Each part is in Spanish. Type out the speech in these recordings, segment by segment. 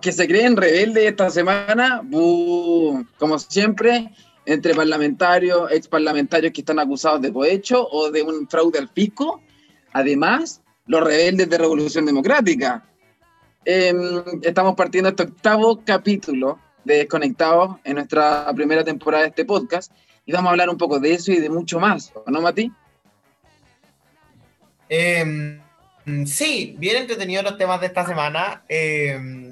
que se creen rebeldes esta semana, como siempre, entre parlamentarios, ex parlamentarios que están acusados de cohecho o de un fraude al fisco. Además, los rebeldes de Revolución Democrática. Em, estamos partiendo este octavo capítulo de Desconectados en nuestra primera temporada de este podcast y vamos a hablar un poco de eso y de mucho más, ¿no, Mati? Em, sí, bien entretenidos los temas de esta semana. Em,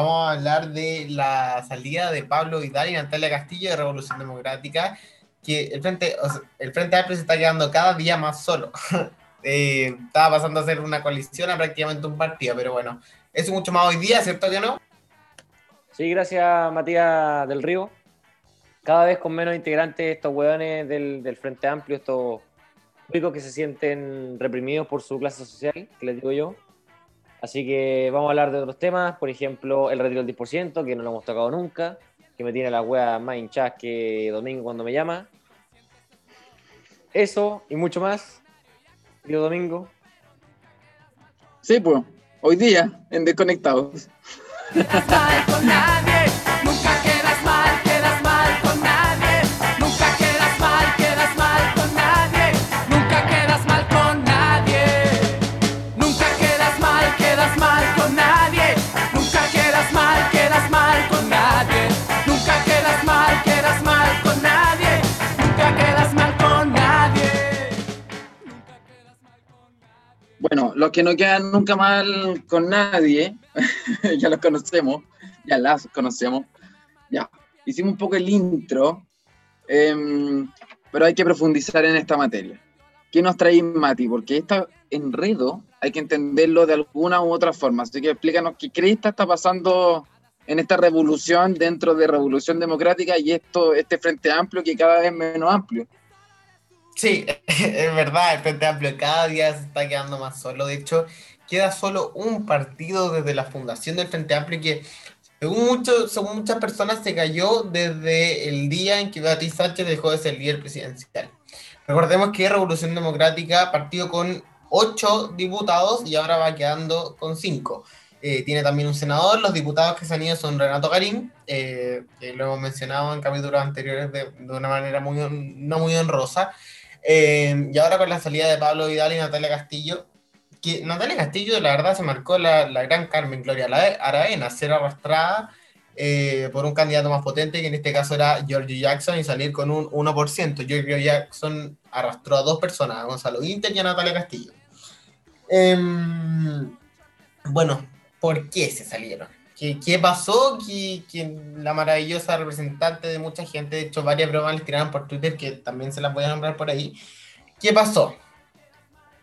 vamos a hablar de la salida de Pablo Vidal y Natalia Castillo de Revolución Democrática, que el Frente, el Frente Amplio se está quedando cada día más solo. Eh, estaba pasando a ser una coalición a prácticamente un partido, pero bueno, eso mucho más hoy día, ¿cierto que no? Sí, gracias Matías del Río. Cada vez con menos integrantes estos hueones del, del Frente Amplio, estos públicos que se sienten reprimidos por su clase social, que les digo yo. Así que vamos a hablar de otros temas, por ejemplo, el retiro del 10%, que no lo hemos tocado nunca, que me tiene la wea más hinchada que Domingo cuando me llama. Eso y mucho más domingo? Sí, pues, hoy día en Desconectados. que no quedan nunca mal con nadie, ya los conocemos, ya las conocemos. Ya, hicimos un poco el intro, em, pero hay que profundizar en esta materia. ¿Qué nos trae Mati? Porque este enredo hay que entenderlo de alguna u otra forma. Así que explícanos qué que está pasando en esta revolución dentro de Revolución Democrática y esto, este Frente Amplio que cada vez menos amplio. Sí, es verdad, el Frente Amplio cada día se está quedando más solo. De hecho, queda solo un partido desde la fundación del Frente Amplio que, según, según muchas personas, se cayó desde el día en que Beatriz Sánchez dejó de ser líder presidencial. Recordemos que Revolución Democrática partió con ocho diputados y ahora va quedando con cinco. Eh, tiene también un senador, los diputados que se han ido son Renato Garín, eh, que lo hemos mencionado en capítulos anteriores de, de una manera muy, no muy honrosa, eh, y ahora con la salida de Pablo Vidal y Natalia Castillo, Natalia Castillo la verdad se marcó la, la gran Carmen Gloria Araena, ser arrastrada eh, por un candidato más potente, que en este caso era George Jackson, y salir con un 1%. George Jackson arrastró a dos personas, a Gonzalo Inter y a Natalia Castillo. Em, bueno, ¿por qué se salieron? ¿Qué, pasó? Que, la maravillosa representante de mucha gente, de hecho varias bromas les tiraron por Twitter, que también se las voy a nombrar por ahí. ¿Qué pasó?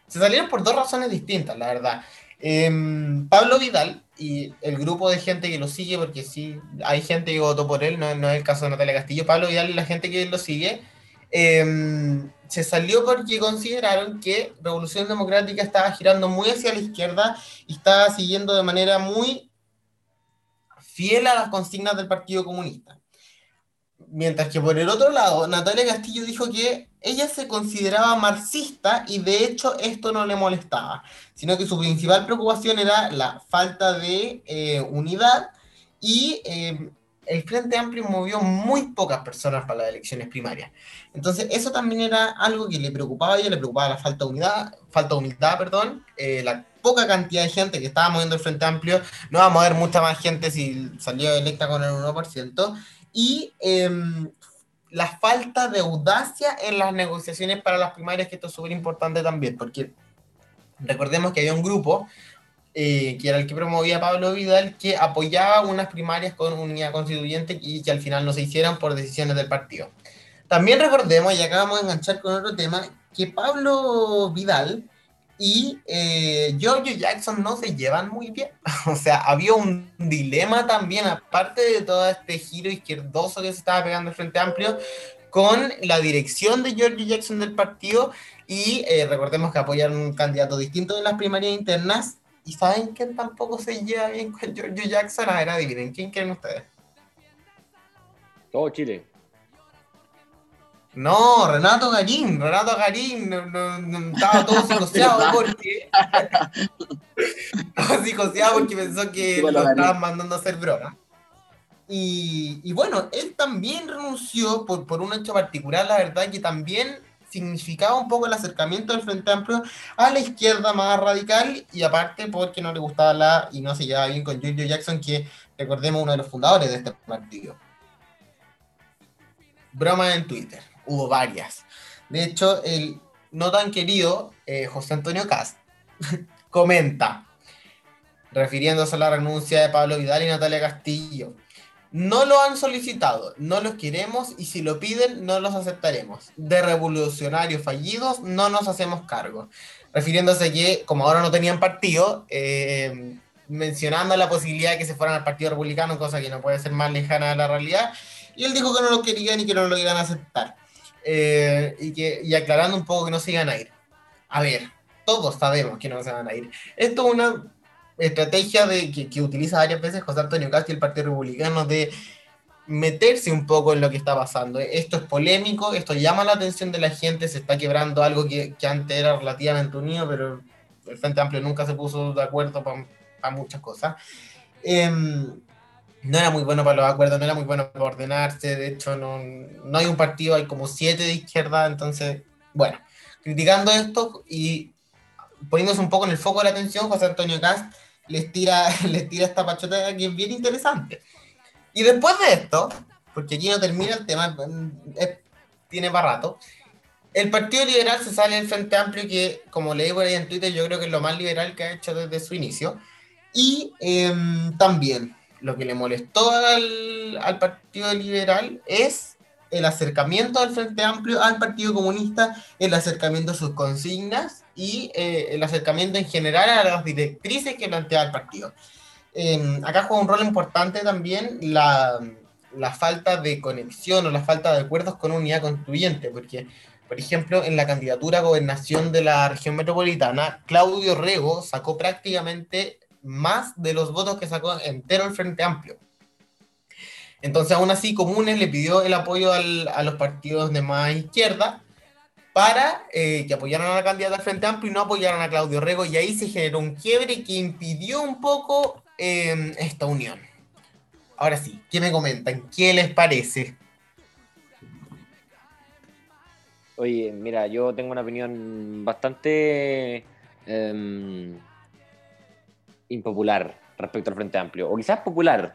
Se salieron por dos razones distintas, la verdad. Em, Pablo Vidal y el grupo de gente que lo sigue, porque sí, hay gente que votó por él, no, es el caso de Natalia Castillo, Pablo Vidal y la gente que lo sigue, em, se salió porque consideraron que Revolución Democrática estaba girando muy hacia la izquierda y estaba siguiendo de manera muy fiel a las consignas del Partido Comunista. Mientras que por el otro lado, Natalia Castillo dijo que ella se consideraba marxista y de hecho esto no le molestaba, sino que su principal preocupación era la falta de eh, unidad y eh, el Frente Amplio movió muy pocas personas para las elecciones primarias. Entonces, eso también era algo que le preocupaba a ella, le preocupaba la falta de unidad, falta de humildad, perdón, eh, la poca cantidad de gente que estaba moviendo el Frente Amplio, no va a mover mucha más gente si salió electa con el 1%, y em, la falta de audacia en las negociaciones para las primarias, que esto es súper importante también, porque recordemos que había un grupo eh, que era el que promovía Pablo Vidal, que apoyaba unas primarias con unidad constituyente y que al final no se hicieran por decisiones del partido. También recordemos, y acabamos de enganchar con otro tema, que Pablo Vidal y eh, Giorgio Jackson no se llevan muy bien. o sea, había un dilema también, aparte de todo este giro izquierdoso que se estaba pegando el Frente Amplio, con la dirección de Giorgio Jackson del partido. Y eh, recordemos que apoyaron un candidato distinto de las primarias internas ¿Y saben quién tampoco se lleva bien con Giorgio Jackson? A ver, adivinen, ¿quién creen ustedes? Todo Chile. No, Renato Garín, Renato Garín, no, no, no, estaba todo psicoseado porque. estaba psicoseado porque pensó que lo estaban mandando a hacer broma. Y, y, bueno, él también renunció por, por un hecho particular, la verdad, que también significaba un poco el acercamiento del Frente Amplio a la izquierda más radical y aparte porque no le gustaba la y no se llevaba bien con Giorgio Jackson, que recordemos uno de los fundadores de este partido. Broma en Twitter, hubo varias. De hecho, el no tan querido eh, José Antonio Cast comenta, refiriéndose a la renuncia de Pablo Vidal y Natalia Castillo. No lo han solicitado, no los queremos y si lo piden no los aceptaremos. De revolucionarios fallidos no nos hacemos cargo. Refiriéndose que como ahora no tenían partido, eh, mencionando la posibilidad de que se fueran al Partido Republicano, cosa que no puede ser más lejana de la realidad, y él dijo que no lo querían y que no lo iban a aceptar. Eh, y, que, y aclarando un poco que no se iban a ir. A ver, todos sabemos que no se van a ir. Esto es una estrategia de, que, utiliza varias veces José Antonio Castro y el Partido Republicano de meterse un poco en lo que está pasando. Esto es polémico, esto llama la atención de la gente, se está quebrando algo que, antes era relativamente unido, pero el Frente Amplio nunca se puso de acuerdo para muchas cosas. Em, no era muy bueno para los acuerdos, no era muy bueno para ordenarse, de hecho no, no hay un partido, hay como siete de izquierda, entonces, bueno, criticando esto y poniéndose un poco en el foco de la atención, José Antonio Cast les tira, les tira esta pachota que es bien interesante. Y después de esto, porque aquí no termina el tema, tiene para rato, el Partido Liberal se sale del Frente Amplio, que como leí por ahí en Twitter, yo creo que es lo más liberal que ha hecho desde su inicio. Y em, también lo que le molestó al, al Partido Liberal es el acercamiento del Frente Amplio al Partido Comunista, el acercamiento a sus consignas y eh, el acercamiento en general a las directrices que plantea el partido. Em, acá juega un rol importante también la, la, falta de conexión o la falta de acuerdos con unidad constituyente, porque, por ejemplo, en la candidatura a gobernación de la región metropolitana, Claudio Rego sacó prácticamente más de los votos que sacó entero el Frente Amplio. Entonces, aún así, Comunes le pidió el apoyo a los partidos de más izquierda para eh, que apoyaran a la candidata del Frente Amplio y no apoyaran a Claudio Rego, y ahí se generó un quiebre que impidió un poco em, esta unión. Ahora sí, ¿qué me comentan? ¿Qué les parece? Oye, mira, yo tengo una opinión bastante em, impopular respecto al Frente Amplio, o quizás popular,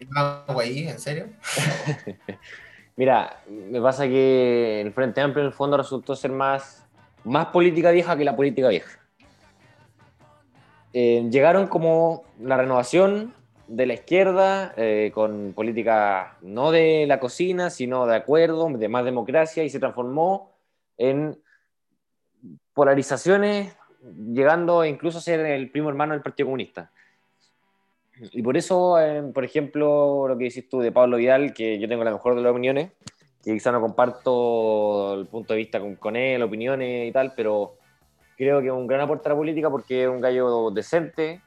¿En serio? Mira, me pasa que el Frente Amplio en el fondo resultó ser más, más política vieja que la política vieja. Eh, llegaron como la renovación de la izquierda, eh, con política no de la cocina, sino de acuerdo, de más democracia, y se transformó en polarizaciones, llegando incluso a ser el primo hermano del Partido Comunista. Y por eso, eh, por ejemplo, lo que dices tú de Pablo Vidal, que yo tengo la mejor de las opiniones, que quizá no comparto el punto de vista con, él, opiniones y tal, pero creo que es un gran aporte a la política porque es un gallo decente,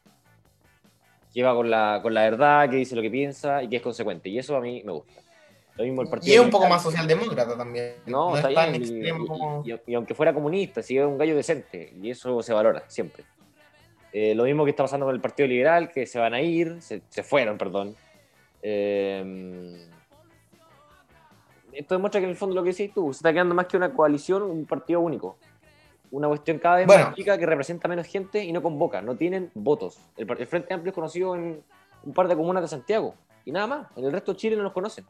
que va con la, con la verdad, que dice lo que piensa y que es consecuente. Y eso a mí me gusta. Lo mismo el partido y es un poco más socialdemócrata también. No, está bien. y, aunque fuera comunista, sigue un gallo decente. Y eso se valora siempre. Eh, lo mismo que está pasando con el Partido Liberal, que se van a ir, se, fueron, perdón. Eh, esto demuestra que en el fondo lo que decís tú, se está quedando más que una coalición, un partido único. Una cuestión cada vez más chica que representa menos gente y no convoca, no tienen votos. El, el Frente Amplio es conocido en un par de comunas de Santiago y nada más. En el resto de Chile no los conocen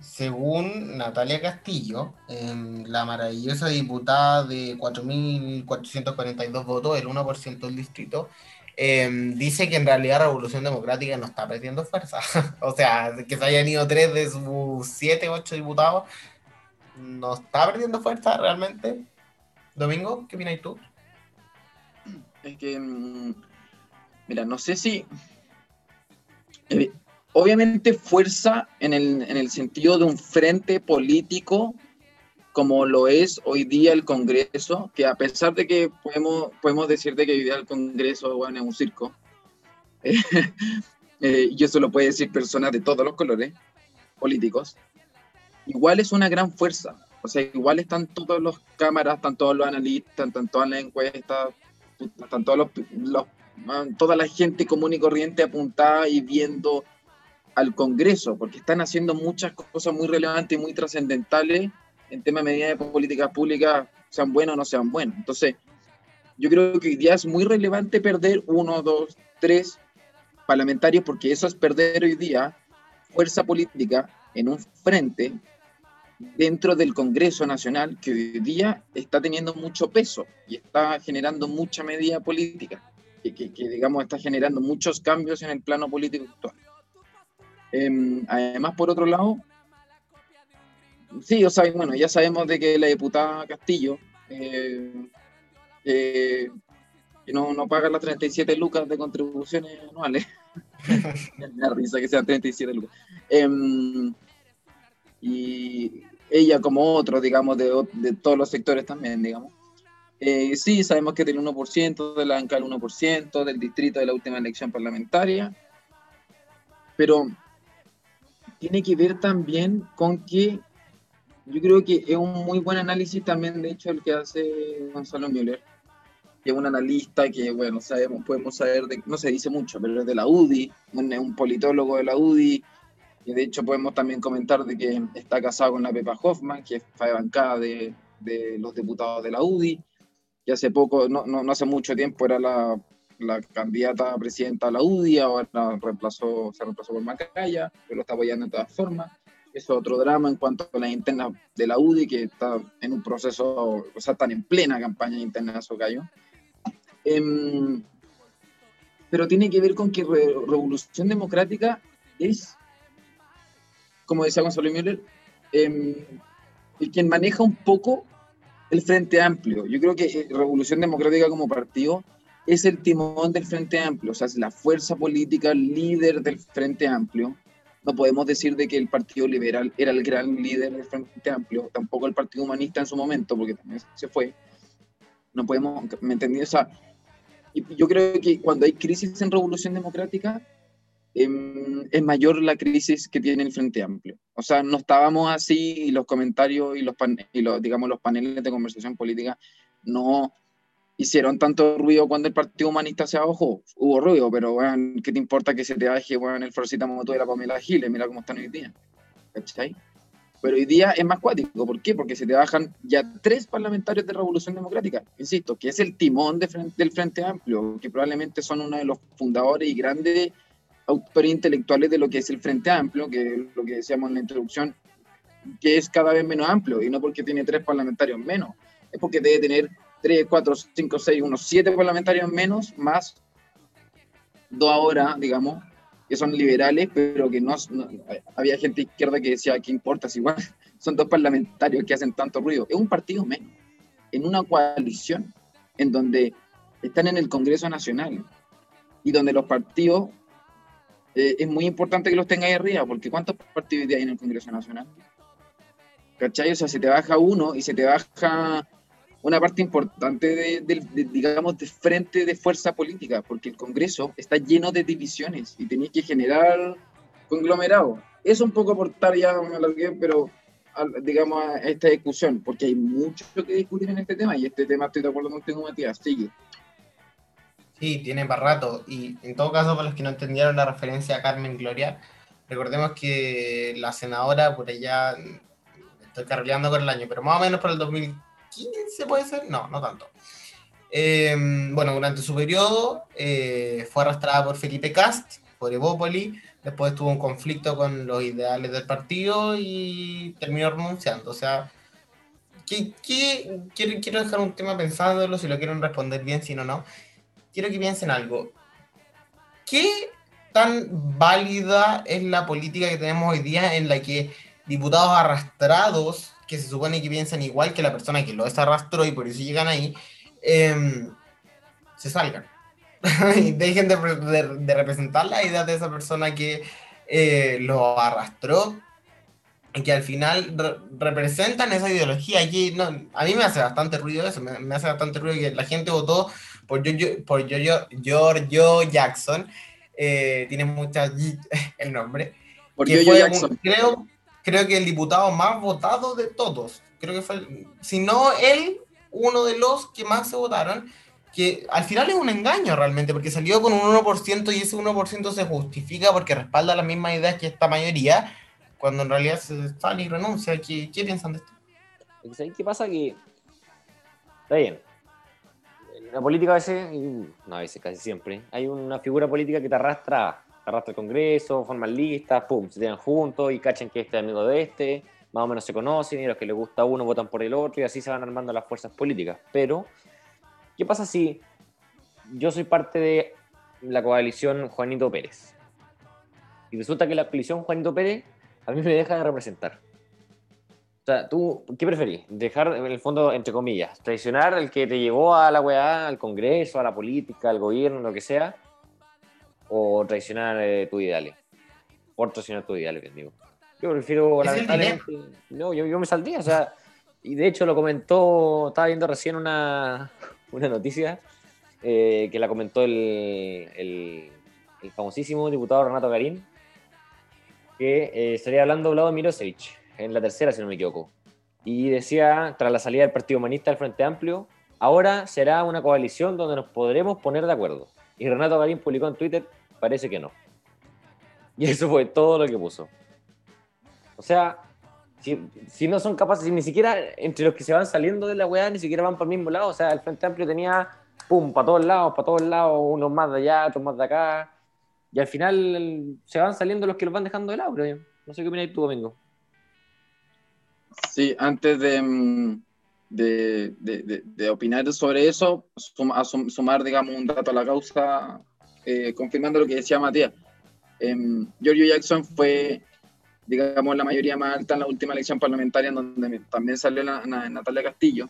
según Natalia Castillo, la maravillosa diputada de 4.442 votos, el 1% del distrito, em, dice que en realidad Revolución Democrática no está perdiendo fuerza. o sea, que se hayan ido tres de sus siete, ocho diputados, no está perdiendo fuerza realmente. Domingo, ¿qué opinas tú? Es que, mm, mira, no sé si eh, obviamente fuerza en el, sentido de un frente político como lo es hoy día el Congreso, que a pesar de que podemos, podemos decir de que hoy día el Congreso bueno, es un circo, eh, y eso lo puede decir personas de todos los colores políticos, igual es una gran fuerza. O sea, igual están todas las cámaras, están todos los analistas, están todas las encuestas, están todos los, toda la gente común y corriente apuntada y viendo al Congreso, porque están haciendo muchas cosas muy relevantes y muy trascendentales en tema de medidas de políticas públicas, sean buenas o no sean buenas. Entonces, yo creo que hoy día es muy relevante perder uno, dos, tres parlamentarios, porque eso es perder hoy día fuerza política en un frente dentro del Congreso Nacional que hoy día está teniendo mucho peso y está generando mucha medida política, que, que, digamos está generando muchos cambios en el plano político actual. Em, además, por otro lado, sí, o sea, bueno, ya sabemos de que la diputada Castillo eh, eh, no, no paga las 37 lucas de contribuciones anuales. Me da risa que sean 37 lucas. Em, y ella como otro, digamos, de, de, todos los sectores también, digamos. Eh, sí, sabemos que tiene 1%, de la ANCA el 1%, del distrito de la última elección parlamentaria, pero tiene que ver también con que yo creo que es un muy buen análisis también, de hecho, el que hace Gonzalo Müller, que es un analista que, bueno, sabemos, podemos saber, de, no se dice mucho, pero es de la UDI, un, un politólogo de la UDI, y de hecho podemos también comentar de que está casado con la Pepa Hoffman, que de bancada de, de los diputados de la UDI, que hace poco, no, no, no hace mucho tiempo era la, la candidata a presidenta de la UDI, ahora reemplazó, se reemplazó por Macaya, pero lo está apoyando de todas formas. Es otro drama en cuanto a las internas de la UDI, que está en un proceso, o sea, están en plena campaña interna de Socayo. Eh, pero tiene que ver con que Revolución Democrática es, como decía Gonzalo Müller, eh, el quien maneja un poco el Frente Amplio. Yo creo que eh, Revolución Democrática como partido es el timón del Frente Amplio, o sea, es la fuerza política líder del Frente Amplio. No podemos decir de que el Partido Liberal era el gran líder del Frente Amplio, tampoco el Partido Humanista en su momento, porque también se fue. No podemos, ¿me entendí? O sea, yo creo que cuando hay crisis en Revolución Democrática, eh, es mayor la crisis que tiene el Frente Amplio. O sea, no estábamos así y los comentarios y y los digamos, los paneles de conversación política no hicieron tanto ruido cuando el Partido Humanista se bajó. Hubo ruido, pero, bueno, ¿qué te importa que se te baje, bueno, el Florcita Moto de la Pamela Giles? Mira cómo están hoy día. ¿Cachai? Pero hoy día es más cuático. ¿Por qué? Porque se te bajan ya tres parlamentarios de Revolución Democrática, insisto, que es el timón de frente, del Frente Amplio, que probablemente son uno de los fundadores y grandes autores intelectuales de lo que es el Frente Amplio, que es lo que decíamos en la introducción, que es cada vez menos amplio, y no porque tiene tres parlamentarios menos, es porque debe tener 3, 4, 5, 6, unos 7 parlamentarios menos, más dos ahora, digamos, que son liberales, pero que no, había gente izquierda que decía, ¿qué importa? Si igual son dos parlamentarios que hacen tanto ruido. Es un partido menos, en una coalición, en donde están en el Congreso Nacional y donde los partidos, eh, es muy importante que los tenga ahí arriba, porque ¿cuántos partidos hay en el Congreso Nacional? ¿Cachai? O sea, se te baja uno y se te baja una parte importante de, digamos, de frente de fuerza política, porque el Congreso está lleno de divisiones y tenéis que generar conglomerados. Es un poco aportar ya, pero digamos, a esta discusión, porque hay mucho que discutir en este tema y este tema estoy de acuerdo contigo, Matías. Sigue. Sí, tiene para rato. Y en todo caso, para los que no entendieron la referencia a Carmen Gloria, recordemos que la senadora por allá, estoy cargando con el año, pero más o menos por el 2000 15 puede ser, no, no tanto. Em, bueno, durante su periodo eh, fue arrastrada por Felipe Cast, por Evópoli, después tuvo un conflicto con los ideales del partido y terminó renunciando. O sea, ¿qué, quiero, quiero, dejar un tema pensándolo, si lo quieren responder bien, si no, no. Quiero que piensen algo. ¿Qué tan válida es la política que tenemos hoy día en la que diputados arrastrados que se supone que piensan igual que la persona que lo arrastró y por eso llegan ahí, em, se salgan. y dejen de, representar la idea de esa persona que eh, lo arrastró y que al final representan esa ideología. Aquí, no, a mí me hace bastante ruido eso, me, hace bastante ruido que la gente votó por Giorgio, por Giorgio, Jackson, eh, tiene mucha el nombre. Por Giorgio Jackson. creo, creo que el diputado más votado de todos. Creo que fue, si no él, uno de los que más se votaron, que al final es un engaño realmente, porque salió con un 1% y ese 1% se justifica porque respalda las mismas ideas que esta mayoría, cuando en realidad se sale y renuncia. ¿Qué, qué piensan de esto? ¿Qué pasa? Que está bien. En la política a veces, no a veces, casi siempre, hay una figura política que te arrastra, arrastra el Congreso, forman listas, pum, se tiran juntos y cachan que este es amigo de este, más o menos se conocen y los que les gusta a uno votan por el otro y así se van armando las fuerzas políticas. Pero ¿Qué pasa si yo soy parte de la coalición Juanito Pérez? Y resulta que la coalición Juanito Pérez a mí me deja de representar. O sea, ¿tú qué preferís? ¿Dejar, en el fondo, entre comillas, traicionar al que te llevó a la weá, al Congreso, a la política, al gobierno, lo que sea? ¿O traicionar eh, tus ideales? Por traicionar tus ideales, digo. Yo prefiero, lamentablemente... No, yo, yo me saldría, o sea... Y de hecho lo comentó, estaba viendo recién una, una noticia eh, que la comentó el, el, famosísimo diputado Renato Garín, que eh, estaría hablando hablado de Mirosevic, en la tercera, si no me equivoco. Y decía, tras la salida del Partido Humanista del Frente Amplio, ahora será una coalición donde nos podremos poner de acuerdo. Y Renato Garín publicó en Twitter, parece que no. Y eso fue todo lo que puso. O sea, si, no son capaces, ni siquiera entre los que se van saliendo de la weá, ni siquiera van para el mismo lado. O sea, el Frente Amplio tenía, pum, para todos lados, para todos lados, unos más de allá, otros más de acá. Y al final se van saliendo los que los van dejando de lado, pero no sé qué opinas tú, Domingo. Sí, antes de, mm, de, de, opinar sobre eso, sumar, digamos, un dato a la causa, eh, confirmando lo que decía Matías. Eh, Giorgio Jackson fue digamos, la mayoría más alta en la última elección parlamentaria, en donde también salió Natalia Castillo,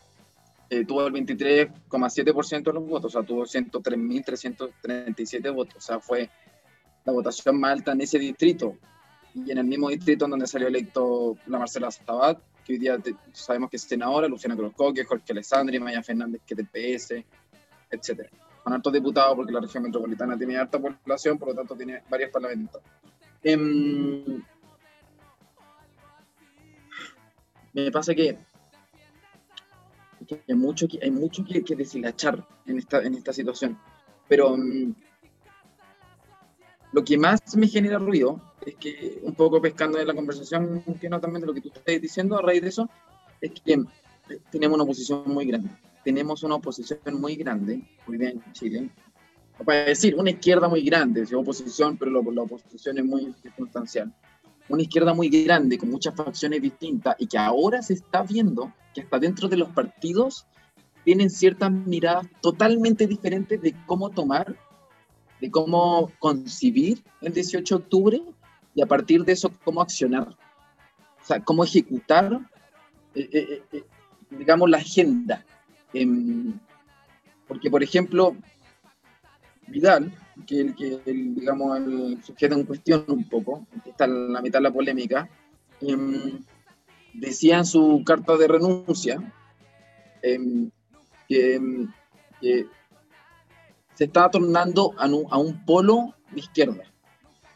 eh, tuvo el 23,7% de los votos, o sea, tuvo 103.337 votos, o sea, fue la votación más alta en ese distrito. Y en el mismo distrito en donde salió electo la Marcela Sabat, que hoy día sabemos que es senadora, Luciana Cruzcoque, Jorge Alessandri, Maya Fernández, que es del PS, etc. Son altos diputados porque la región metropolitana tiene alta población, por lo tanto tiene varios parlamentos. Eh, me pasa que, hay mucho que, hay mucho deshilachar en esta, en situación. Pero mm, lo que más me genera ruido es que, un poco pescando de la conversación, que no también de lo que tú estás diciendo a raíz de eso, es que tenemos una oposición muy grande. Tenemos una oposición muy grande hoy día en Chile. Para decir, una izquierda muy grande, es oposición, pero la oposición es muy circunstancial una izquierda muy grande, con muchas facciones distintas, y que ahora se está viendo que hasta dentro de los partidos tienen ciertas miradas totalmente diferentes de cómo tomar, de cómo concibir el 18 de octubre, y a partir de eso cómo accionar. O sea, cómo ejecutar, eh, eh, eh, digamos, la agenda. Em, porque, por ejemplo, Vidal, que el que, digamos, el sujeto en cuestión un poco, que está en la mitad de la polémica, em, decía en su carta de renuncia em, em, que, se estaba tornando a un, polo de izquierda.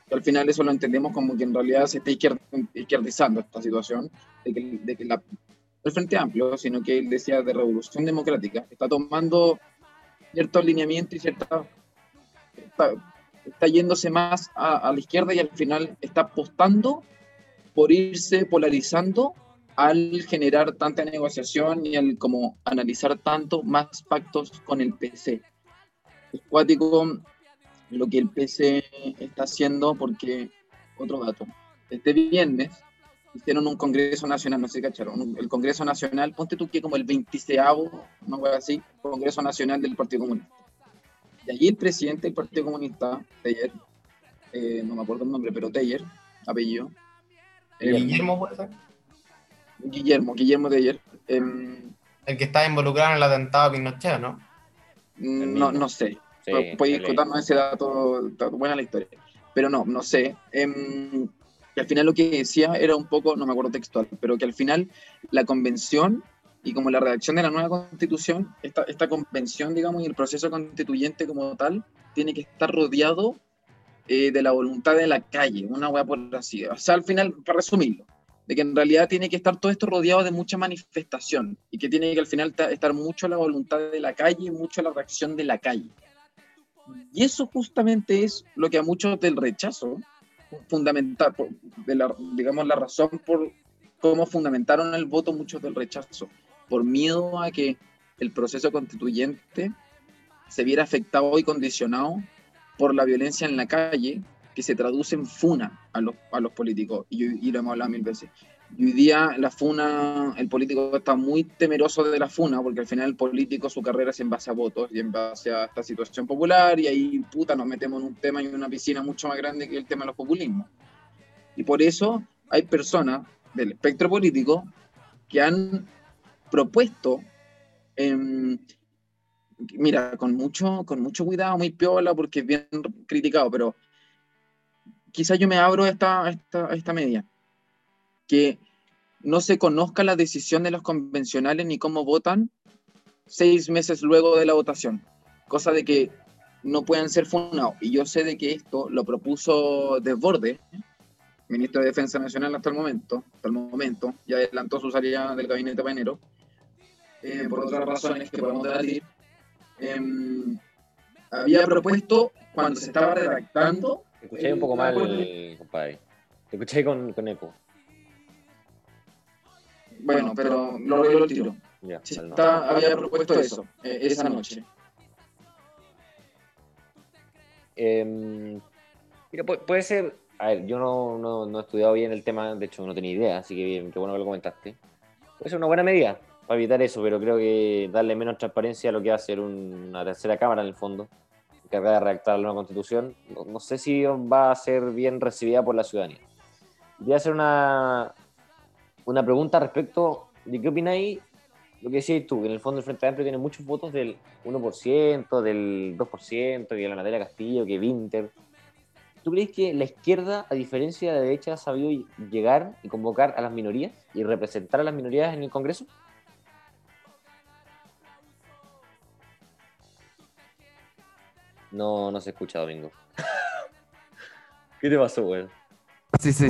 Que al final eso lo entendemos como que en realidad se está izquierdizando esta situación, de que, de que la, el Frente Amplio, sino que él decía de revolución democrática, está tomando cierto alineamiento y cierta está, yéndose más a, la izquierda y al final está apostando por irse polarizando al generar tanta negociación y al como analizar tanto más pactos con el PC. Es cuático lo que el PC está haciendo porque, otro dato, este viernes hicieron un Congreso Nacional, no sé si cacharon, el Congreso Nacional, ponte tú que como el 26 no voy así, Congreso Nacional del Partido Comunista. Y allí el presidente del Partido Comunista, Teller, eh, no me acuerdo el nombre, pero Teller, apellido. Eh, Guillermo puede ser. Guillermo, Guillermo Teller. Em, el que está involucrado en el atentado a Pinochet, ¿no? Mm, no, no sé. Sí, Puedes contarnos ese dato, buena la historia. Pero no, no sé. Al final lo que decía era un poco, no me acuerdo textual, pero que al final la convención y como la redacción de la nueva constitución, esta, esta convención, digamos, y el proceso constituyente como tal, tiene que estar rodeado eh, de la voluntad de la calle, una hueá por así. O sea, al final, para resumirlo, de que en realidad tiene que estar todo esto rodeado de mucha manifestación y que tiene que al final estar mucho la voluntad de la calle y mucho la reacción de la calle. Y eso justamente es lo que a muchos del rechazo, fundamental, de la, digamos la razón por cómo fundamentaron el voto muchos del rechazo, por miedo a que el proceso constituyente se viera afectado y condicionado por la violencia en la calle que se traduce en funa a los, a los políticos, y, lo hemos hablado mil veces. Y hoy día la funa, el político está muy temeroso de la funa, porque al final el político su carrera es en base a votos y en base a esta situación popular, y ahí puta nos metemos en un tema y en una piscina mucho más grande que el tema de los populismos. Y por eso hay personas del espectro político que han propuesto em, mira, con mucho, con mucho cuidado, muy piola, porque es bien criticado, pero quizás yo me abro esta, esta, esta media. Que no se conozca la decisión de los convencionales ni cómo votan seis meses luego de la votación. Cosa de que no puedan ser fundados. Y yo sé de que esto lo propuso Desborde, ministro de Defensa Nacional hasta el momento, hasta el momento, ya adelantó su salida del gabinete para enero, eh, por otras razones que podemos debatir. Em, había propuesto, cuando se estaba redactando, te escuché un poco mal, compadre. Te escuché con, con eco. Bueno, pero lo arreglo el tiro. Había propuesto eso eh, esa noche. Eh, mira, puede, ser. A ver, yo no, no, no, he estudiado bien el tema, de hecho no tenía idea, así que bien, qué bueno que lo comentaste. Puede ser una buena medida para evitar eso, pero creo que darle menos transparencia a lo que va a ser una tercera cámara en el fondo encargada de redactar la nueva constitución, no, sé si va a ser bien recibida por la ciudadanía. Voy a hacer una, una pregunta respecto de qué opináis lo que decías tú, que en el fondo el Frente Amplio tiene muchos votos del 1%, del 2%, que la Natalia Castillo, que Winter. ¿Tú crees que la izquierda, a diferencia de la derecha, ha sabido llegar y convocar a las minorías y representar a las minorías en el Congreso? No, no se escucha, Domingo. ¿Qué te pasó, güey? Sí, sí.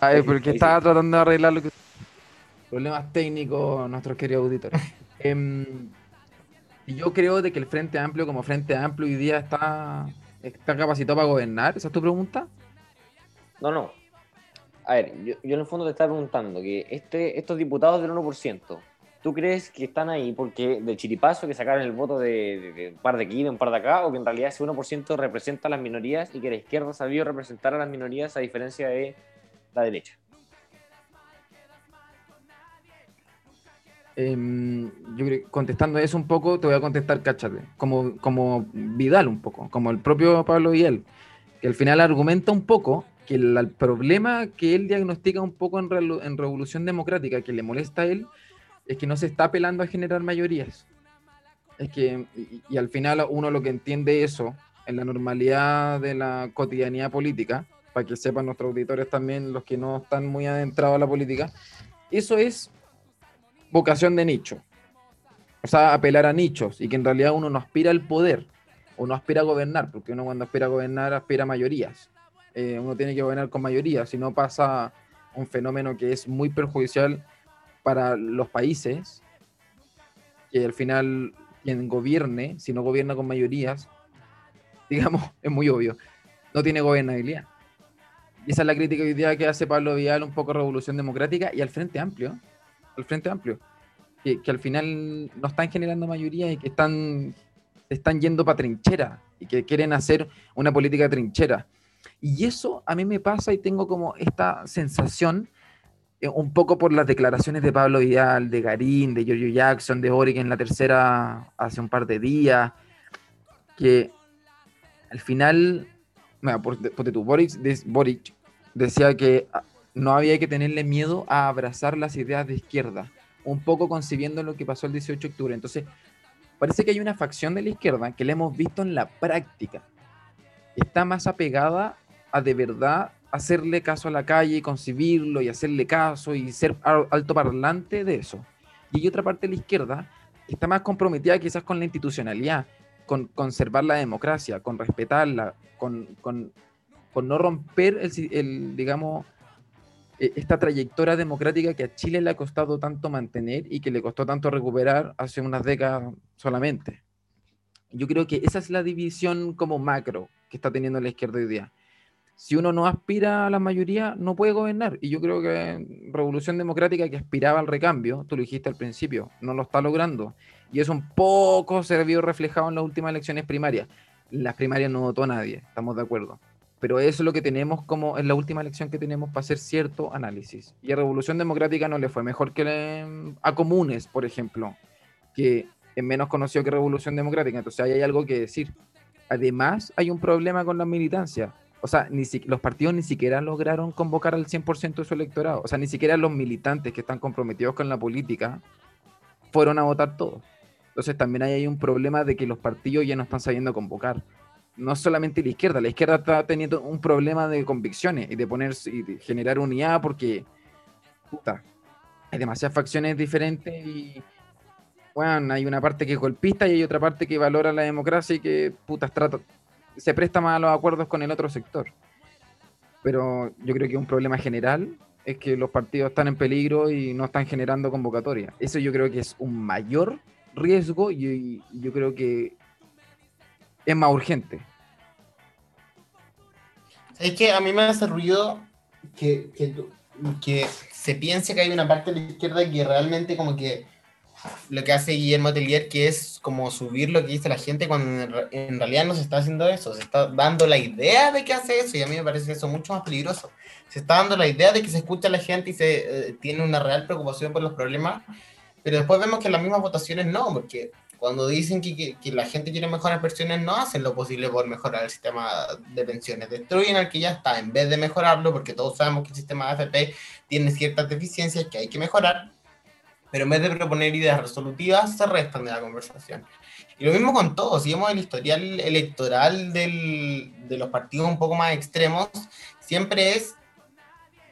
Ay, porque estaba tratando de arreglar lo que... problemas técnicos nuestros queridos auditores. Y yo creo de que el Frente Amplio, como Frente Amplio, hoy día está, está capacitado para gobernar. ¿Esa es tu pregunta? No, no. A ver, yo, yo en el fondo te estaba preguntando que este, estos diputados del 1%, ¿Tú crees que están ahí porque del chiripazo que sacaron el voto de, un par de aquí, de un par de acá, o que en realidad ese 1% representa a las minorías y que la izquierda ha sabido representar a las minorías a diferencia de la derecha? Em, yo creo, contestando eso un poco, te voy a contestar, cáchate, como, como Vidal un poco, como el propio Pablo Vidal, que al final argumenta un poco que el, problema que él diagnostica un poco en, en Revolución Democrática, que le molesta a él, es que no se está apelando a generar mayorías. Es que, y, al final uno lo que entiende eso en la normalidad de la cotidianidad política, para que sepan nuestros auditores también, los que no están muy adentrados a la política, eso es vocación de nicho. O sea, apelar a nichos y que en realidad uno no aspira al poder, o no aspira a gobernar, porque uno cuando aspira a gobernar aspira a mayorías. Eh, uno tiene que gobernar con mayoría, si no pasa un fenómeno que es muy perjudicial para los países, que al final quien gobierne, si no gobierna con mayorías, digamos, es muy obvio, no tiene gobernabilidad. Y esa es la crítica hoy día que hace Pablo Vial, un poco Revolución Democrática y al Frente Amplio, al Frente Amplio, que, al final no están generando mayoría y que están, están yendo para trinchera y que quieren hacer una política trinchera. Y eso a mí me pasa y tengo como esta sensación eh, un poco por las declaraciones de Pablo Vidal, de Garín, de Giorgio Jackson, de Boric en la tercera hace un par de días, que al final, bueno, por, tu, Boric, Boric decía que ah, no había que tenerle miedo a abrazar las ideas de izquierda, un poco concibiendo lo que pasó el 18 de octubre. Entonces, parece que hay una facción de la izquierda que la hemos visto en la práctica. Está más apegada a de verdad hacerle caso a la calle y concebirlo y hacerle caso y ser alto parlante de eso. Y otra parte de la izquierda está más comprometida quizás con la institucionalidad, con conservar la democracia, con respetarla, con, con, no romper el, digamos, esta trayectoria democrática que a Chile le ha costado tanto mantener y que le costó tanto recuperar hace unas décadas solamente. Yo creo que esa es la división como macro que está teniendo la izquierda hoy día. Si uno no aspira a la mayoría, no puede gobernar. Y yo creo que Revolución Democrática, que aspiraba al recambio, tú lo dijiste al principio, no lo está logrando. Y eso un poco se vio reflejado en las últimas elecciones primarias. Las primarias no votó nadie, estamos de acuerdo. Pero eso es lo que tenemos como en la última elección que tenemos para hacer cierto análisis. Y a Revolución Democrática no le fue mejor que a Comunes, por ejemplo, que es menos conocido que Revolución Democrática. Entonces ahí hay algo que decir. Además, hay un problema con la militancia. O sea, ni los partidos ni siquiera lograron convocar al 100% de su electorado. O sea, ni siquiera los militantes que están comprometidos con la política fueron a votar todos. Entonces también hay un problema de que los partidos ya no están sabiendo convocar. No solamente la izquierda, la izquierda está teniendo un problema de convicciones y de ponerse y de generar unidad porque puta, hay demasiadas facciones diferentes y bueno, hay una parte que es golpista y hay otra parte que valora la democracia y que puta, trata, se presta más a los acuerdos con el otro sector. Pero yo creo que un problema general es que los partidos están en peligro y no están generando convocatoria. Eso yo creo que es un mayor riesgo y, yo creo que es más urgente. Es que a mí me hace ruido que, que, se piense que hay una parte de la izquierda que realmente como que lo que hace Guillermo Tellier, que es como subir lo que dice la gente cuando en realidad no se está haciendo eso, se está dando la idea de que hace eso y a mí me parece eso mucho más peligroso. Se está dando la idea de que se escucha a la gente y se eh, tiene una real preocupación por los problemas, pero después vemos que las mismas votaciones no, porque cuando dicen que, que, la gente quiere mejorar pensiones, no hacen lo posible por mejorar el sistema de pensiones. Destruyen al que ya está, en vez de mejorarlo, porque todos sabemos que el sistema de AFP tiene ciertas deficiencias que hay que mejorar, pero en vez de proponer ideas resolutivas, se restan de la conversación. Y lo mismo con todos, si vemos el historial electoral de los partidos un poco más extremos, siempre es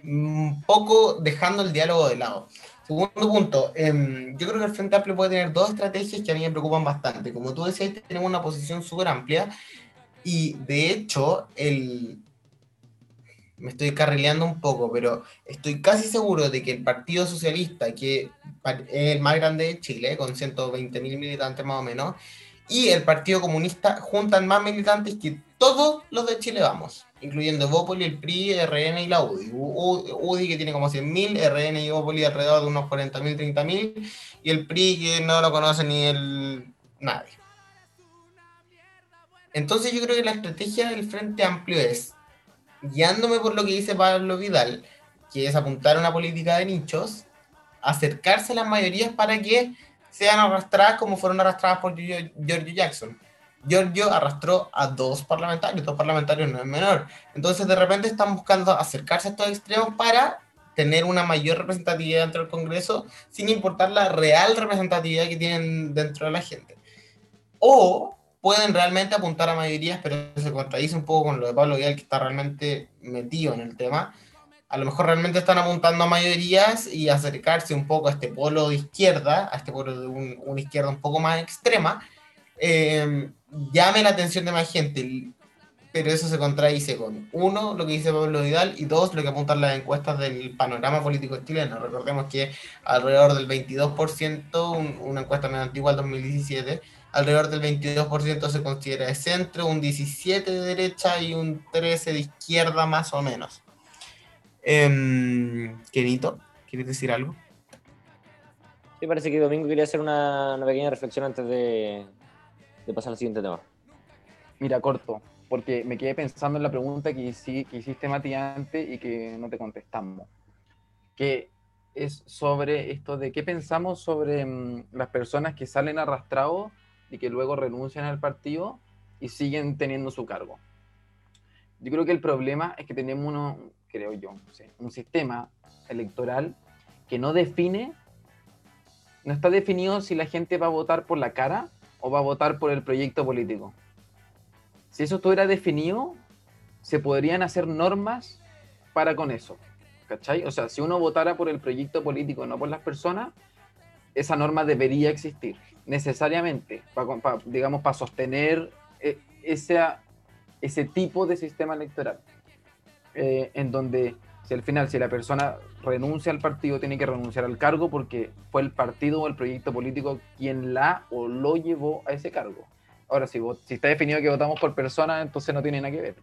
un poco dejando el diálogo de lado. Segundo punto, em, yo creo que el Frente Amplio puede tener dos estrategias que a mí me preocupan bastante. Como tú decías, tenemos una posición súper amplia y de hecho el, me estoy carrileando un poco, pero estoy casi seguro de que el Partido Socialista, que es el más grande de Chile, con 120 mil militantes más o menos, y el Partido Comunista juntan más militantes que todos los de Chile Vamos, incluyendo Bópoli, el PRI, RN y la UDI. UDI que tiene como 100.000, RN y Bópoli alrededor de unos 40.000, 30.000, y el PRI que no lo conoce ni el nadie. Entonces yo creo que la estrategia del Frente Amplio es guiándome por lo que dice Pablo Vidal, que es apuntar a una política de nichos, acercarse a las mayorías para que sean arrastradas como fueron arrastradas por Giorgio Jackson. Giorgio arrastró a dos parlamentarios, dos parlamentarios no es menor. Entonces de repente están buscando acercarse a estos extremos para tener una mayor representatividad dentro del Congreso sin importar la real representatividad que tienen dentro de la gente. O pueden realmente apuntar a mayorías, pero se contradice un poco con lo de Pablo Vidal, que está realmente metido en el tema. A lo mejor realmente están apuntando a mayorías y acercarse un poco a este polo de izquierda, a este polo de una izquierda un poco más extrema, eh, llame la atención de más gente. Pero eso se contradice con, uno, lo que dice Pablo Vidal, y dos, lo que apuntan las encuestas del panorama político chileno. Recordemos que alrededor del 22%, una encuesta medio antigua del 2017, alrededor del 22% se considera de centro, un 17% de derecha y un 13% de izquierda más o menos. Eh, ¿quieres decir algo? Sí, parece que Domingo quería hacer una, pequeña reflexión antes de, pasar al siguiente tema. Mira, corto, porque me quedé pensando en la pregunta que, que hiciste, Mati, antes y que no te contestamos. Que es sobre esto de qué pensamos sobre mm, las personas que salen arrastrados y que luego renuncian al partido y siguen teniendo su cargo. Yo creo que el problema es que tenemos uno, creo yo, un sistema electoral que no define, no está definido si la gente va a votar por la cara o va a votar por el proyecto político. Si eso estuviera definido, se podrían hacer normas para con eso. ¿Cachai? O sea, si uno votara por el proyecto político, no por las personas, esa norma debería existir necesariamente, para, digamos, para sostener eh, ese, ese tipo de sistema electoral, eh, en donde Si al final, si la persona renuncia al partido, tiene que renunciar al cargo porque fue el partido o el proyecto político quien la o lo llevó a ese cargo. Ahora, si, vot- si está definido que votamos por persona, entonces no tiene nada que ver.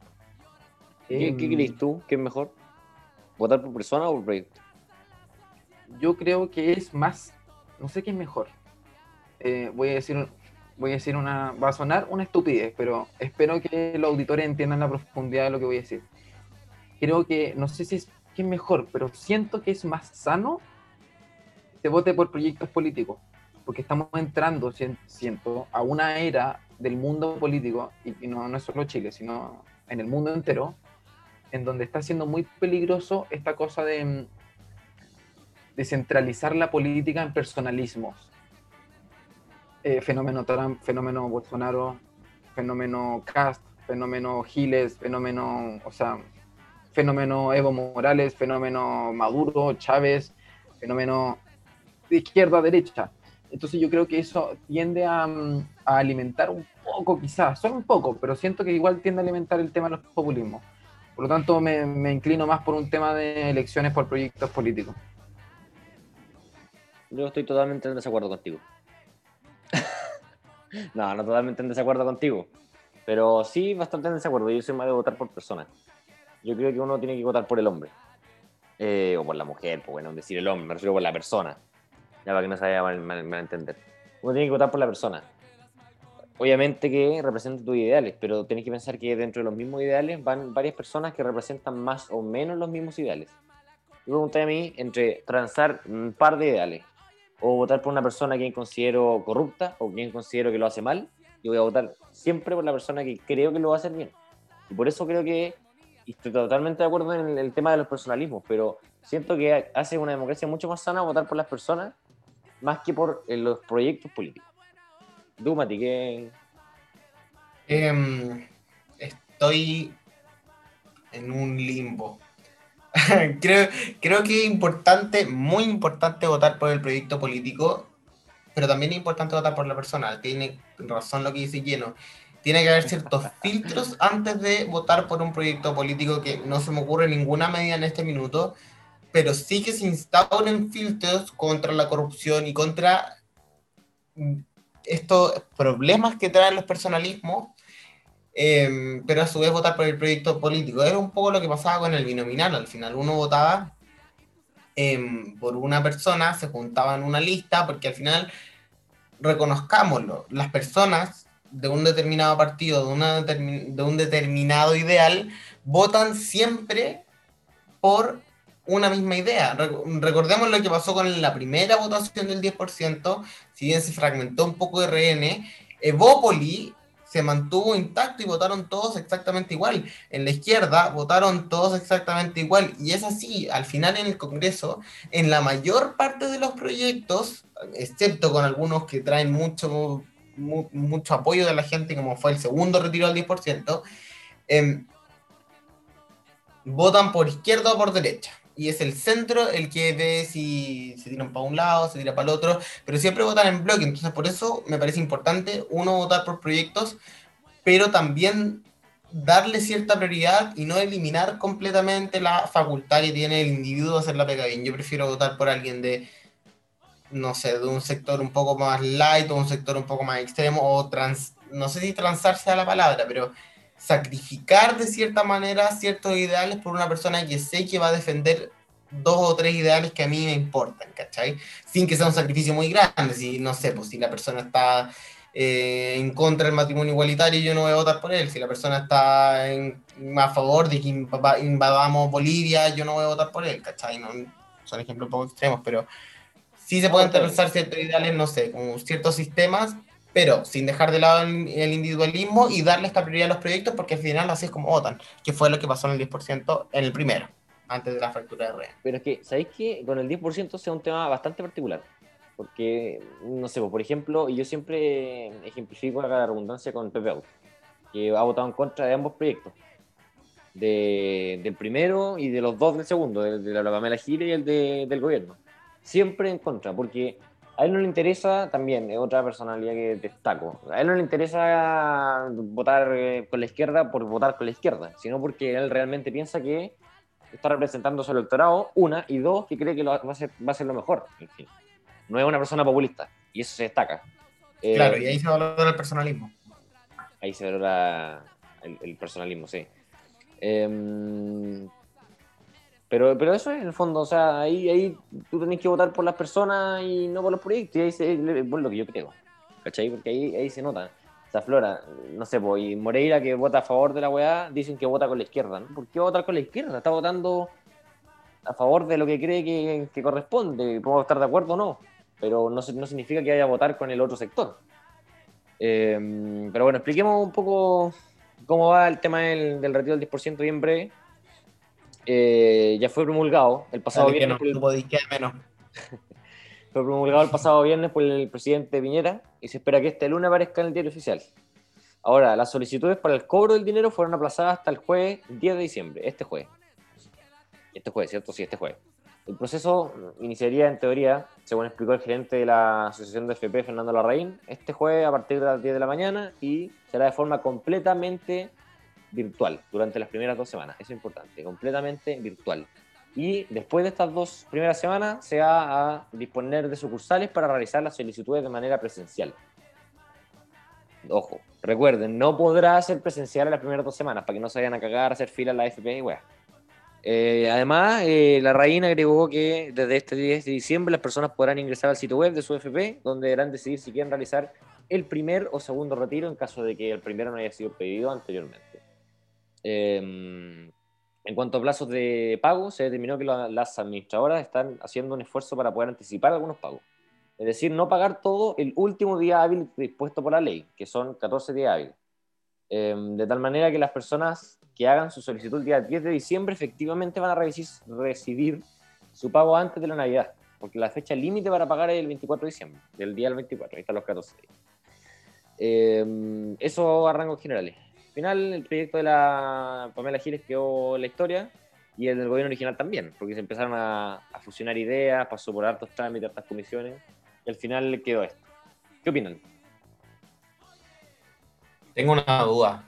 ¿Qué, Em, qué crees tú? ¿Qué es mejor? ¿Votar por persona o por proyecto? Yo creo que es más, no sé qué es mejor. Eh, voy a decir, voy a decir una, va a sonar una estupidez, pero espero que los auditores entiendan la profundidad de lo que voy a decir. Creo que, no sé si es qué es mejor, pero siento que es más sano que se vote por proyectos políticos, porque estamos entrando, sien- siento, a una era del mundo político, y, no es solo Chile, sino en el mundo entero, en donde está siendo muy peligroso esta cosa de, mm, de centralizar la política en personalismos. Eh, fenómeno Trump, fenómeno Bolsonaro, fenómeno Cast, fenómeno Giles, fenómeno, o sea, fenómeno Evo Morales, fenómeno Maduro, Chávez, fenómeno de izquierda a derecha. Entonces yo creo que eso tiende a, mm, a alimentar un poco, quizás, solo un poco, pero siento que igual tiende a alimentar el tema de los populismos. Por lo tanto, me, me inclino más por un tema de elecciones por proyectos políticos. Yo estoy totalmente en desacuerdo contigo. no, no totalmente en desacuerdo contigo. Pero sí bastante en desacuerdo. Yo soy más de votar por persona. Yo creo que uno tiene que votar por el hombre. Eh, o por la mujer, pues bueno, decir el hombre, me refiero por la persona. Ya para que no se vaya mal, mal- mal entender. Uno tiene que votar por la persona. Obviamente que representa tus ideales, pero tenés que pensar que dentro de los mismos ideales van varias personas que representan más o menos los mismos ideales. Yo pregunté a mí entre transar un par de ideales o votar por una persona a quien considero corrupta o quien considero que lo hace mal, yo voy a votar siempre por la persona que creo que lo va a hacer bien. Y por eso creo que, y estoy totalmente de acuerdo en el, tema de los personalismos, pero siento que hace una democracia mucho más sana votar por las personas más que por eh, los proyectos políticos. Tú, Mati, ¿qué? Em, estoy en un limbo. creo, creo que es importante, muy importante votar por el proyecto político, pero también es importante votar por la persona. Tiene razón lo que dice Lleno. Tiene que haber ciertos filtros antes de votar por un proyecto político que no se me ocurre ninguna medida en este minuto, pero sí que se instauren filtros contra la corrupción y contra mm, estos problemas que traen los personalismos eh, pero a su vez votar por el proyecto político. Era un poco lo que pasaba con el binominal. Al final uno votaba em, por una persona, se juntaba en una lista, porque al final, reconozcámoslo, las personas de un determinado partido, de, una de un determinado ideal, votan siempre por una misma idea. Re- Recordemos lo que pasó con la primera votación del 10%, si bien se fragmentó un poco RN, Evópoli se mantuvo intacto y votaron todos exactamente igual. En la izquierda votaron todos exactamente igual. Y es así, al final en el Congreso, en la mayor parte de los proyectos, excepto con algunos que traen mucho, mu- mucho apoyo de la gente, como fue el segundo retiro al 10%, em, votan por izquierda o por derecha. Y es el centro el que ve si se tiran para un lado, se tira para el otro, pero siempre votan en bloque. Entonces, por eso me parece importante, uno, votar por proyectos, pero también darle cierta prioridad y no eliminar completamente la facultad que tiene el individuo de hacer la pega bien. Yo prefiero votar por alguien de, no sé, de un sector un poco más light o un sector un poco más extremo o trans, no sé si transarse a la palabra, pero sacrificar de cierta manera ciertos ideales por una persona que sé que va a defender dos o tres ideales que a mí me importan, ¿cachai? Sin que sea un sacrificio muy grande, si no sé, pues si la persona está eh, en contra del matrimonio igualitario, yo no voy a votar por él, si la persona está en- a favor de que invada- invadamos Bolivia, yo no voy a votar por él, ¿cachai? No, son ejemplos un poco extremos, pero sí se pueden pensar ciertos ideales, no sé, como ciertos sistemas pero sin dejar de lado el, el individualismo y darle esta prioridad a los proyectos, porque al final así es como votan, que fue lo que pasó en el 10% en el primero, antes de la fractura de red. Pero es que, ¿sabéis que con el 10% sea un tema bastante particular? Porque, no sé, pues, por ejemplo, yo siempre ejemplifico la redundancia con Pepe Out, que ha votado en contra de ambos proyectos. De- del primero y de los dos del segundo, del de la Pamela Gile y el de- del gobierno. Siempre en contra, porque a él no le interesa, también, es otra personalidad que destaco, a él no le interesa votar eh, con la izquierda por votar con la izquierda, sino porque él realmente piensa que está representando su electorado, una, y dos, que cree que lo- va, a ser, va a ser lo mejor. En fin. No es una persona populista, y eso se destaca. Eh, Claro, y ahí se valora el personalismo. Ahí se valora el, el personalismo, sí. Em, pero, pero eso es en el fondo, o sea, ahí, ahí tú tenés que votar por las personas y no por los proyectos, y ahí se, por lo que yo creo, ¿cachai? Porque ahí, ahí se nota, se aflora, no sé, pues, y Moreira que vota a favor de la weá, dicen que vota con la izquierda, ¿no? ¿Por qué votar con la izquierda? Está votando a favor de lo que cree que, corresponde, podemos estar de acuerdo o no, pero no, no significa que vaya a votar con el otro sector. Eh, pero bueno, expliquemos un poco cómo va el tema del, del retiro del 10% bien breve. Eh, ya fue promulgado el pasado Dale, que viernes no, por el- menos. fue promulgado el pasado viernes por el presidente Piñera y se espera que este lunes aparezca en el diario oficial. Ahora, las solicitudes para el cobro del dinero fueron aplazadas hasta el jueves 10 de diciembre, este jueves. Este jueves, ¿cierto? Sí, este jueves. El proceso iniciaría, en teoría, según explicó el gerente de la Asociación de FP, Fernando Larraín, este jueves a partir de las 10 de la mañana y será de forma completamente virtual durante las primeras dos semanas. Eso es importante, completamente virtual. Y después de estas dos primeras semanas se va a disponer de sucursales para realizar las solicitudes de manera presencial. Ojo, recuerden, no podrá ser presencial en las primeras dos semanas para que no se vayan a cagar, a hacer fila en la FP y weá. Eh, además, eh, la reina agregó que desde este 10 de diciembre las personas podrán ingresar al sitio web de su FP, donde deberán decidir si quieren realizar el primer o segundo retiro en caso de que el primero no haya sido pedido anteriormente. Eh, en cuanto a plazos de pago, se determinó que la- las administradoras están haciendo un esfuerzo para poder anticipar algunos pagos. Es decir, no pagar todo el último día hábil dispuesto por la ley, que son 14 días hábiles. Eh, de tal manera que las personas que hagan su solicitud el día 10 de diciembre efectivamente van a recibir su pago antes de la Navidad, porque la fecha límite para pagar es el 24 de diciembre, del día al 24, ahí están los 14 días. Eh, eso a rangos generales. Al final, el proyecto de la Pamela Giles quedó en la historia y el del gobierno original también, porque se empezaron a, a fusionar ideas, pasó por hartos trámites, hartas comisiones, y al final quedó esto. ¿Qué opinan? Tengo una duda.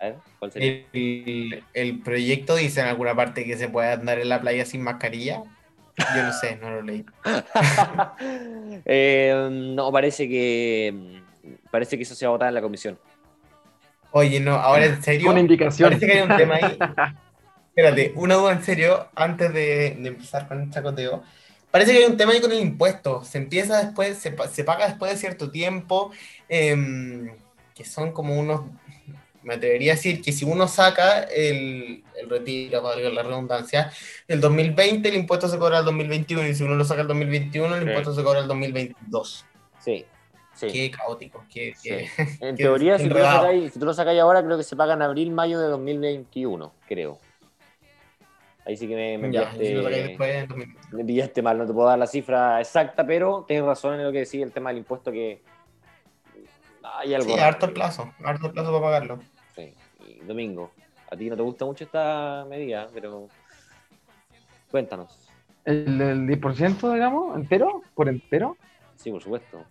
A ver, ¿cuál sería? El, el proyecto dice en alguna parte que se puede andar en la playa sin mascarilla. Yo no sé, no lo leí. Eh, no, parece que parece que eso se va a votar en la comisión. Oye, no, ahora en serio. Una indicación. Parece que hay un tema ahí. Espérate, una duda en serio, antes de, de empezar con el chacoteo. Parece que hay un tema ahí con el impuesto. Se empieza después, se, se paga después de cierto tiempo, em, que son como unos, me atrevería a decir que si uno saca el, el retiro, valga la redundancia, el 2020 el impuesto se cobra el 2021 y si uno lo saca el 2021 el Sí. impuesto se cobra el 2022. Sí, sí. Qué caótico, qué, Sí. qué- En qué teoría, si tú, sacáis, si tú lo sacáis ahora, creo que se paga en abril, mayo de 2021, creo. Ahí sí que me, me Ya, pillaste, si lo sacáis después en 2021. me pillaste mal, no te puedo dar la cifra exacta, pero tienes razón en lo que decía el tema del impuesto que hay algo. Sí, harto plazo, harto plazo para pagarlo. Sí. Y Domingo, a ti no te gusta mucho esta medida, pero cuéntanos. El, el 10%, digamos, entero, por entero, Sí, por supuesto.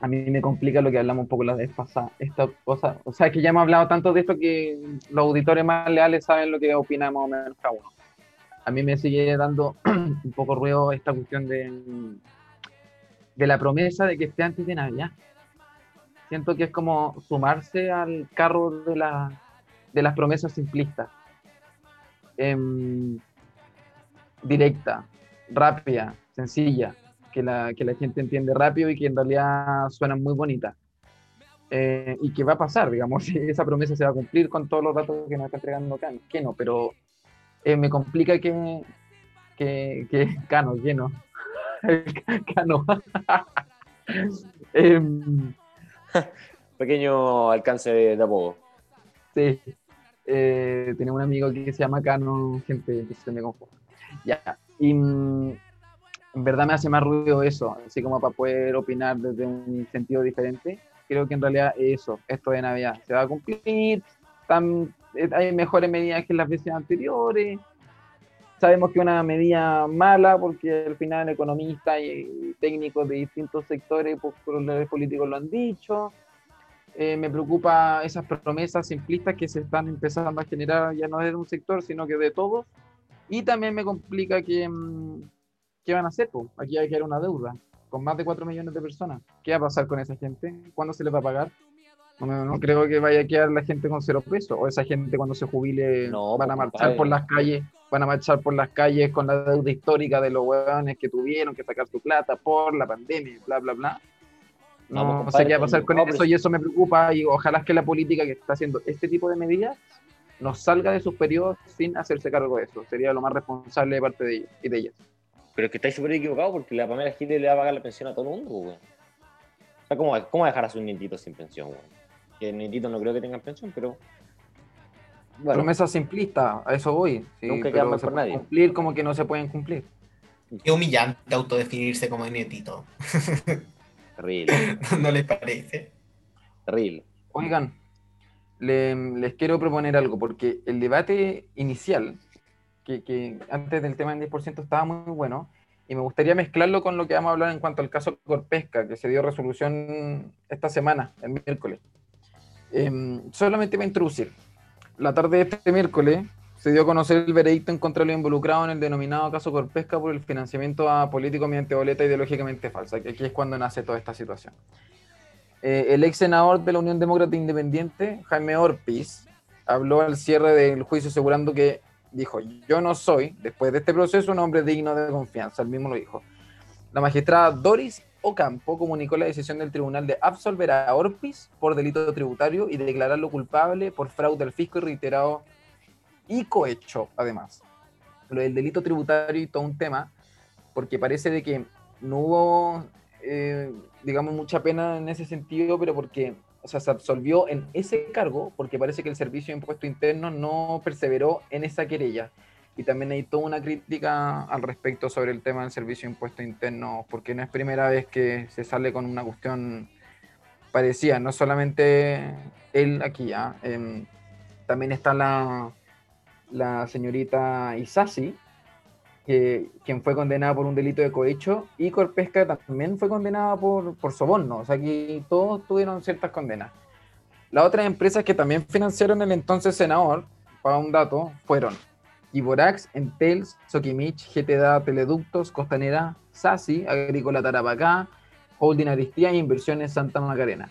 A mí me complica lo que hablamos un poco la vez pasada. Esta cosa, o sea, que ya hemos hablado tanto de esto que los auditores más leales saben lo que opinamos o menos. A mí me sigue dando un poco ruido esta cuestión de, de la promesa de que esté antes de Navidad. Siento que es como sumarse al carro de, la, de las promesas simplistas. Em, directa, rápida, sencilla, que la, que la gente entiende rápido y que en realidad suenan muy bonitas. Eh, y que va a pasar, digamos, si esa promesa se va a cumplir con todos los datos que nos está entregando Cano, que no, pero eh, me complica que, que, que Cano, lleno, Cano. Em, Pequeño alcance de, apodo. Sí. Eh, tenía un amigo que se llama Cano, gente que se me confunde. Ya. Y mm, en verdad me hace más ruido eso, así como para poder opinar desde un sentido diferente. Creo que en realidad es eso, esto de Navidad. Se va a cumplir, están- eh, hay mejores medidas que las veces anteriores. Sabemos que una medida mala, porque al final economistas y técnicos de distintos sectores, pues, los políticos lo han dicho. eh, me preocupa esas promesas simplistas que se están empezando a generar ya no de un sector, sino que de todos. Y también me complica que, mm, ¿qué van a hacer? Po? Aquí hay que haber una deuda con más de 4 millones de personas. ¿Qué va a pasar con esa gente? ¿Cuándo se les va a pagar? No, no creo que vaya a quedar la gente con cero pesos. O esa gente cuando se jubile No, van a pues, marchar por las calles, van a marchar por las calles con la deuda histórica de los hueones que tuvieron que sacar su plata por la pandemia, bla, bla, bla. No, No, pues, sé qué va a pasar con no, pero eso y eso me preocupa y ojalá que la política que está haciendo este tipo de medidas nos salga de sus periodos sin hacerse cargo de eso. Sería lo más responsable de parte de ellos y de ellas. Pero es que estáis súper equivocados porque la Pamela Giles le va a pagar la pensión a todo el mundo, weón. O sea, ¿cómo, ¿cómo dejar a sus nietitos sin pensión, weón? Que nietitos no creo que tengan pensión, pero. Bueno, Promesa simplista, a eso voy. sí, Nunca pero se por pueden nadie. cumplir como que no se pueden cumplir. Qué humillante autodefinirse como nietito. terrible, ¿No les parece? terrible. Oigan, le- les quiero proponer algo, porque el debate inicial, que, antes del tema del 10% estaba muy bueno, y me gustaría mezclarlo con lo que vamos a hablar en cuanto al caso Corpesca, que se dio resolución esta semana, el miércoles. Em, solamente voy a introducir. La tarde de este miércoles se dio a conocer el veredicto en contra de los involucrados en el denominado caso Corpesca por el financiamiento a políticos mediante boleta ideológicamente falsa, que aquí es cuando nace toda esta situación. Eh, el ex senador de la Unión Demócrata Independiente, Jaime Orpiz, habló al cierre del juicio asegurando que dijo, yo no soy, después de este proceso, un hombre digno de confianza, él mismo lo dijo. La magistrada Doris Ocampo comunicó la decisión del tribunal de absolver a Orpiz por delito tributario y declararlo culpable por fraude al fisco y reiterado y cohecho, además. Lo del delito tributario y todo un tema, porque parece de que no hubo, eh, digamos, mucha pena en ese sentido, pero porque, o sea, se absolvió en ese cargo, porque parece que el Servicio de Impuesto Interno no perseveró en esa querella. Y también hay toda una crítica al respecto sobre el tema del Servicio de Impuesto Interno, porque no es primera vez que se sale con una cuestión parecida, no solamente él aquí, ¿ah? Em, también está la, la señorita Isasi, que, quien fue condenada por un delito de cohecho, y Corpesca también fue condenada por, por soborno, o sea que todos tuvieron ciertas condenas. Las otras empresas que también financiaron el entonces senador, para un dato, fueron Iborax, Entel, Soquimich, GTDA, Teleductos, Costanera, Sasi, Agrícola Tarapacá, Holding Aristía e Inversiones Santa Macarena.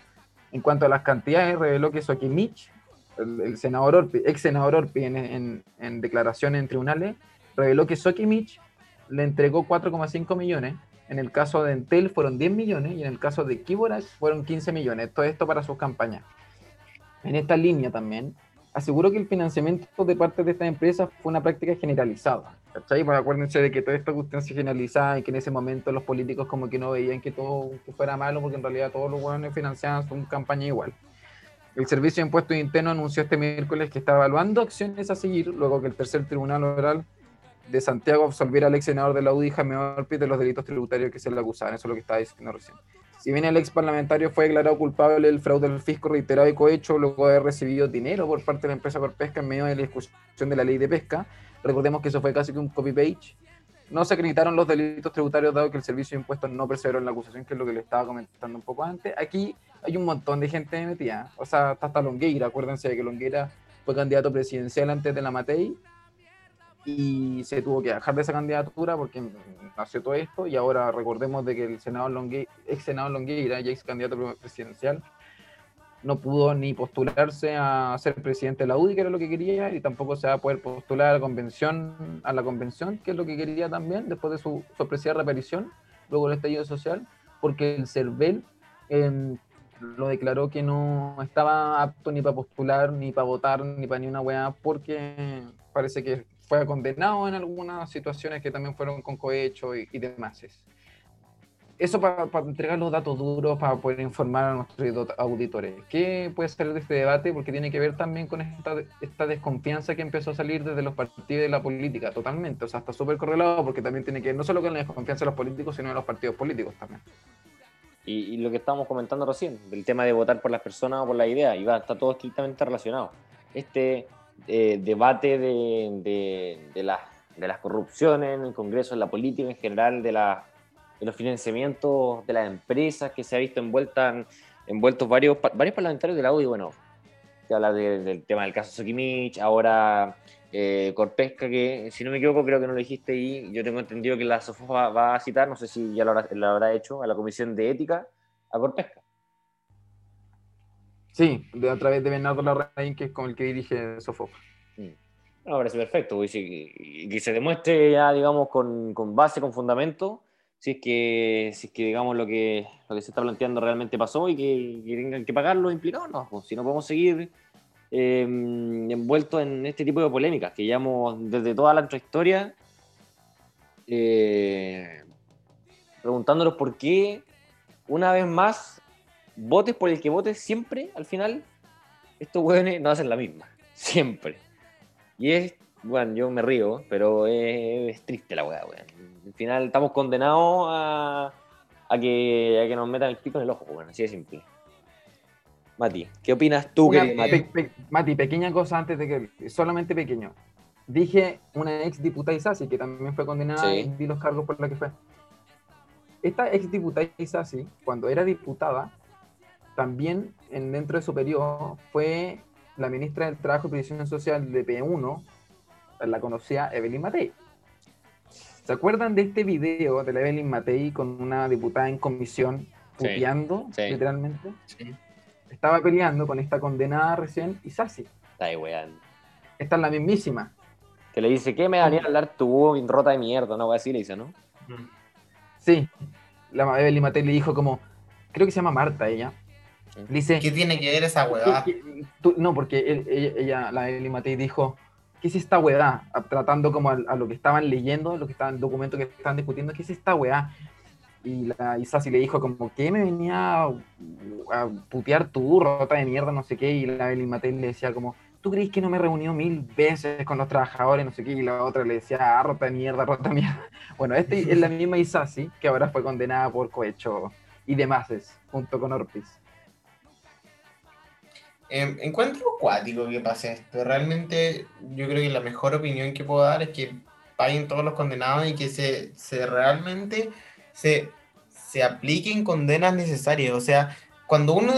En cuanto a las cantidades, reveló que Soquimich, el, el senador Orpi, ex senador Orpi en, en, en declaraciones en tribunales, reveló que Soquimich le entregó 4,5 millones. En el caso de Entel fueron 10 millones y en el caso de Kiborax fueron 15 millones. Todo esto para sus campañas. En esta línea también, aseguró que el financiamiento de parte de estas empresas fue una práctica generalizada. ¿Cachai? Pues acuérdense de que toda esta cuestión se generalizaba y que en ese momento los políticos como que no veían que todo que fuera malo porque en realidad todos los buenos financiaban su campaña igual. El Servicio de Impuestos Internos anunció este miércoles que está evaluando acciones a seguir luego que el tercer tribunal oral de Santiago absolviera al ex senador de la UDI, Jaime Orpiz, de los delitos tributarios que se le acusaban. Eso es lo que estaba diciendo recién. Si bien el ex parlamentario fue declarado culpable del fraude del fisco reiterado y cohecho luego de haber recibido dinero por parte de la empresa Corpesca en medio de la discusión de la ley de pesca, recordemos que eso fue casi que un copy-page, no se acreditaron los delitos tributarios dado que el servicio de impuestos no perseveró en la acusación, que es lo que le estaba comentando un poco antes. Aquí hay un montón de gente metida, o sea, hasta Longueira, acuérdense de que Longueira fue candidato presidencial antes de la Matei y se tuvo que dejar de esa candidatura porque nació todo esto y ahora recordemos de que el senador Longueira, ex senador Longueira y ex candidato presidencial no pudo ni postularse a ser presidente de la UDI, que era lo que quería, y tampoco se va a poder postular a la convención, a la convención que es lo que quería también, después de su sorpresiva reaparición, luego del estallido social, porque el CERVEL eh, lo declaró que no estaba apto ni para postular, ni para votar, ni para ni una weá, porque parece que fue condenado en algunas situaciones que también fueron con cohecho y, y demás. Eso para, para entregar los datos duros, para poder informar a nuestros auditores. ¿Qué puede salir de este debate? Porque tiene que ver también con esta, esta desconfianza que empezó a salir desde los partidos de la política, totalmente. O sea, está súper correlado porque también tiene que ver no solo con la desconfianza de los políticos, sino de los partidos políticos también. Y, y, lo que estábamos comentando recién, del tema de votar por las personas o por la idea, Iván, está todo estrictamente relacionado. Este eh, debate de, de, de, la, de, las corrupciones en el Congreso, en la política en general, de, la, de, los financiamientos de las empresas que se ha visto envuelta en, envueltos varios, varios parlamentarios del audio, bueno, que habla de- del tema del caso Sokimich, ahora eh, Corpesca, que si no me equivoco creo que no lo dijiste y yo tengo entendido que la SOFOP va, va a citar, no sé si ya lo habrá, lo habrá hecho, a la Comisión de Ética, a Corpesca. Sí, de, a través de Bernardo Larraín, que es con el que dirige Sofop. No, me parece perfecto, y, y que se demuestre ya, digamos, con, con base, con fundamento, si es que, si es que digamos, lo que, lo que se está planteando realmente pasó y que, tengan que pagar los implicados, pues, si no podemos seguir eh, envueltos en este tipo de polémicas que llevamos desde toda la nuestra historia eh, preguntándonos por qué, una vez más, votes por el que votes, siempre, al final, estos hueones no hacen la misma, siempre. Y es, bueno, yo me río, pero es, es triste la weá, weón. Al final estamos condenados a, a, que, a que nos metan el pico en el ojo, weón, así de simple. Mati, ¿qué opinas tú, Una querido Mati? pe- pe- Mati, pequeña cosa antes de que. Solamente pequeño. Dije una ex diputada Isasi, que también fue condenada Sí. y di los cargos por la que fue. Esta ex diputada Isasi, cuando era diputada, también en, dentro de su periodo fue la ministra del Trabajo y Previsión Social de P1, la conocía Evelyn Matei. ¿Se acuerdan de este video de la Evelyn Matei con una diputada en comisión puteando, sí. literalmente? Sí. Estaba peleando con esta condenada recién Isasi. Está ahí, weón. Esta es la mismísima. Que le dice, ¿qué me va a a hablar tu rota de mierda? No, así le dice, ¿no? Sí. La Evelyn Matei le dijo como, creo que se llama Marta ella. Le dice, ¿Qué tiene que ver esa huevada? ¿Qué- qué- tú- no, porque él- ella, ella- la Evelyn Matei dijo, ¿qué es esta weá? A- Tratando como a, a lo que estaban leyendo, lo que estaban, documentos que estaban discutiendo, ¿qué es esta weá? Y la Isasi le dijo como, ¿qué me venía a, a putear tú, rota de mierda, no sé qué? Y la Evelyn Matei le decía como, ¿tú crees que no me he reunido mil veces con los trabajadores, no sé qué? Y la otra le decía, ah, rota de mierda, rota de mierda. Bueno, este es la misma Isasi, que ahora fue condenada por cohecho y demás, junto con Orpiz. Eh, encuentro cuático que pase esto. Realmente yo creo que la mejor opinión que puedo dar es que paguen todos los condenados y que se, se realmente se, se apliquen condenas necesarias. O sea, cuando uno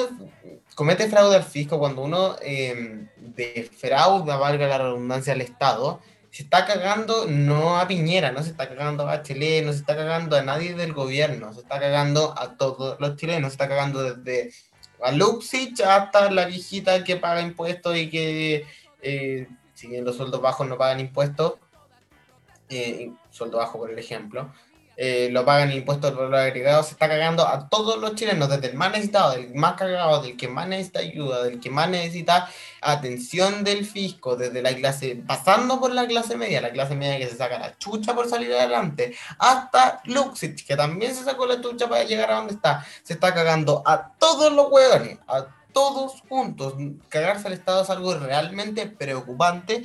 comete fraude al fisco, cuando uno eh, defrauda, valga la redundancia, al Estado, se está cagando no a Piñera, no se está cagando a Bachelet, no se está cagando a nadie del gobierno, se está cagando a todos los chilenos, se está cagando desde a Luxich hasta la viejita que paga impuestos y que, eh, si bien los sueldos bajos no pagan impuestos, eh, sueldo bajo por el ejemplo, eh, lo pagan el impuesto al valor agregado, se está cagando a todos los chilenos, desde el más necesitado, del más cagado, del que más necesita ayuda, del que más necesita atención del fisco, desde la clase, pasando por la clase media, la clase media que se saca la chucha por salir adelante, hasta Luxich, que también se sacó la chucha para llegar a donde está, se está cagando a todos los hueones, a todos juntos. Cagarse al Estado es algo realmente preocupante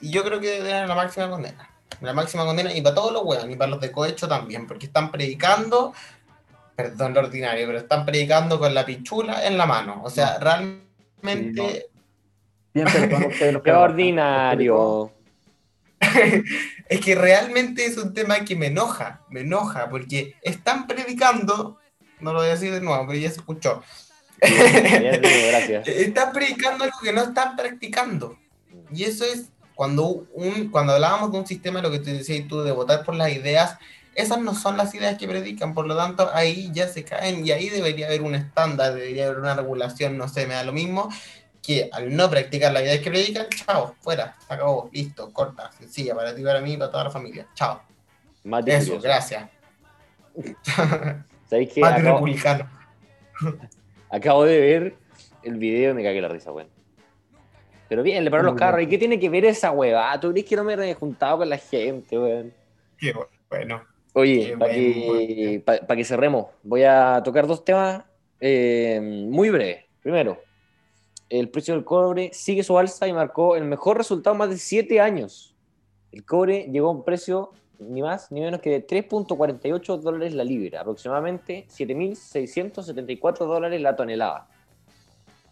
y yo creo que debe tener la máxima condena. La máxima condena y para todos los hueones y para los de cohecho también, porque están predicando, perdón lo ordinario, pero están predicando con la pichula en la mano. O sea, realmente... Bien, perdón, ustedes los ¡Qué que- ordinario! es que realmente es un tema que me enoja, me enoja, porque están predicando, no lo voy a decir de nuevo, pero ya se escuchó. Gracias. están predicando algo que no están practicando. Y eso es cuando un, cuando hablábamos de un sistema, lo que te decías tú, de votar por las ideas, esas no son las ideas que predican, por lo tanto ahí ya se caen y ahí debería haber un estándar, debería haber una regulación, no sé, me da lo mismo, que al no practicar las ideas que predican, chao, fuera, se acabó, listo, corta, sencilla, para ti, para mí, para toda la familia, chao. Mati Eso, gracias. ¿Sabéis que Mati acabo, republicano. acabo de ver el video y me cagué la risa, weón? Pero bien, le pararon los carros. ¿Y qué tiene que ver esa hueva? ¿Tú crees que no me he juntado con la gente, weón? Qué bueno. Oye, para que, pa- pa' que cerremos, voy a tocar dos temas eh, muy breves. Primero, el precio del cobre sigue su alza y marcó el mejor resultado en más de siete años. El cobre llegó a un precio ni más ni menos que de 3.48 dólares la libra, aproximadamente 7.674 dólares la tonelada.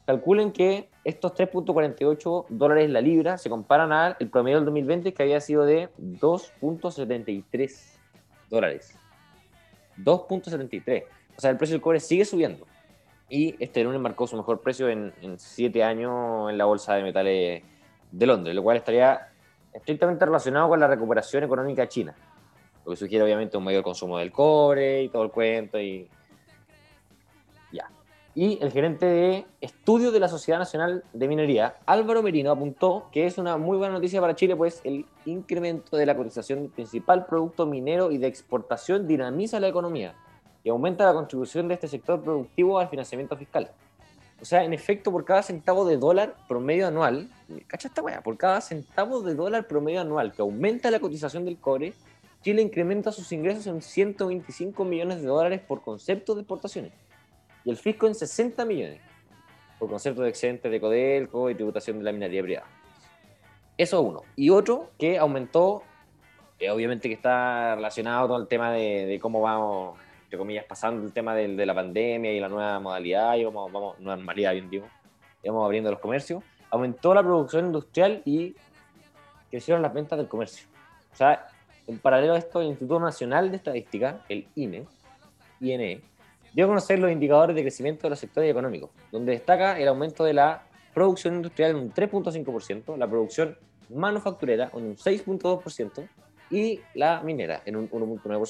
Calculen que estos 3.48 dólares la libra se comparan al promedio del 2020 que había sido de 2.73 dólares. 2.73. O sea, el precio del cobre sigue subiendo. y este lunes marcó su mejor precio en, en siete años en la bolsa de metales de Londres, lo cual estaría estrictamente relacionado con la recuperación económica china, lo que sugiere obviamente un mayor consumo del cobre y todo el cuento y. Y el gerente de estudios de la Sociedad Nacional de Minería, Álvaro Merino, apuntó que es una muy buena noticia para Chile, pues el incremento de la cotización del principal producto minero y de exportación dinamiza la economía y aumenta la contribución de este sector productivo al financiamiento fiscal. O sea, en efecto, por cada centavo de dólar promedio anual, cacha esta weá, por cada centavo de dólar promedio anual que aumenta la cotización del cobre, Chile incrementa sus ingresos en 125 millones de dólares por concepto de exportaciones y el fisco en 60 millones por concepto de excedente de Codelco y tributación de la minería privada. Eso uno. Y otro que aumentó, obviamente que está relacionado con el tema de, cómo vamos entre comillas, pasando el tema de, la pandemia y la nueva modalidad, y vamos, vamos, normalidad, bien digo, y vamos abriendo los comercios, aumentó la producción industrial y crecieron las ventas del comercio. O sea, en paralelo a esto, el Instituto Nacional de Estadística, el INE, INE, dio a conocer los indicadores de crecimiento de los sectores económicos, donde destaca el aumento de la producción industrial en un 3.5%, la producción manufacturera en un 6.2% y la minera en un 1.9%. O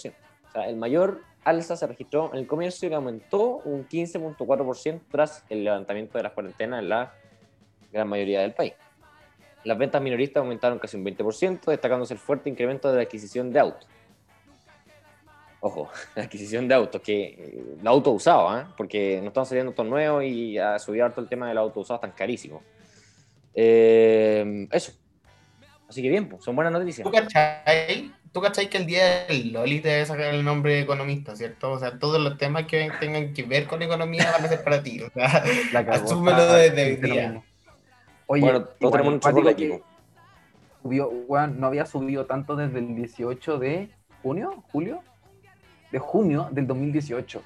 sea, el mayor alza se registró en el comercio que aumentó un 15.4% tras el levantamiento de las cuarentenas en la gran mayoría del país. Las ventas minoristas aumentaron casi un 20%, destacándose el fuerte incremento de la adquisición de autos. Ojo, la adquisición de autos, que eh, el auto usado, ¿ah? porque no están saliendo autos nuevos y ha subido harto el tema del auto usado, tan carísimo. Eh, eso. Así que bien, pues, son buenas noticias. ¿Tú cachai? ¿Tú cachai que el día del Loli te debe sacar el nombre de economista, ¿cierto? O sea, todos los temas que tengan que ver con economía van a ser para ti. O sea, La cagó. Asúmelo Ah, desde lo día. Oye, Bueno, tenemos un equipo. Subió, weón, no había subido tanto desde el 18 de junio, julio, de junio del 2018.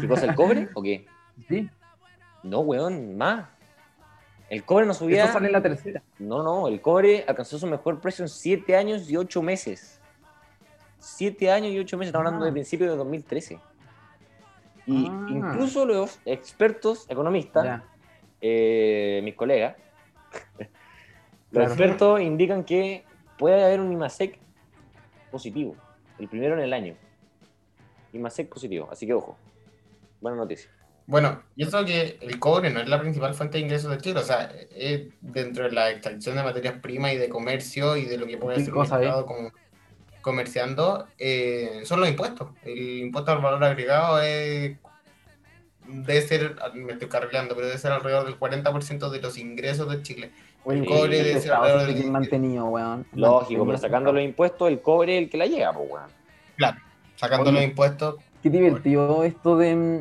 ¿Qué cosa, el cobre o qué? Sí, No, weón, más. El cobre no subía. eso sale en la tercera. No, no, el cobre alcanzó su mejor precio en 7 años y 8 meses. 7 años y 8 meses, estamos hablando Ah. de principio de 2013. Y Ah. incluso los expertos economistas, eh, mis colegas, los expertos indican que puede haber un IMASEC positivo, el primero en el año. IMASEC positivo, así que ojo. Buena noticia. Bueno, y eso que el cobre no es la principal fuente de ingresos de Chile, o sea, es dentro de la extracción de materias primas y de comercio y de lo que puede ¿Qué hacer un cosa es? Estado como comerciando, eh, son los impuestos. El impuesto al valor agregado es, debe ser, me estoy cargando, pero debe ser alrededor del 40% de los ingresos de Chile. Oye, El cobre ese debe ser alrededor del- mantenido, weón. Lógico, pero sacando los impuestos, el cobre es el que la llega, pues, weón. Claro, sacando Oye. los impuestos, Qué divertido esto de. mm,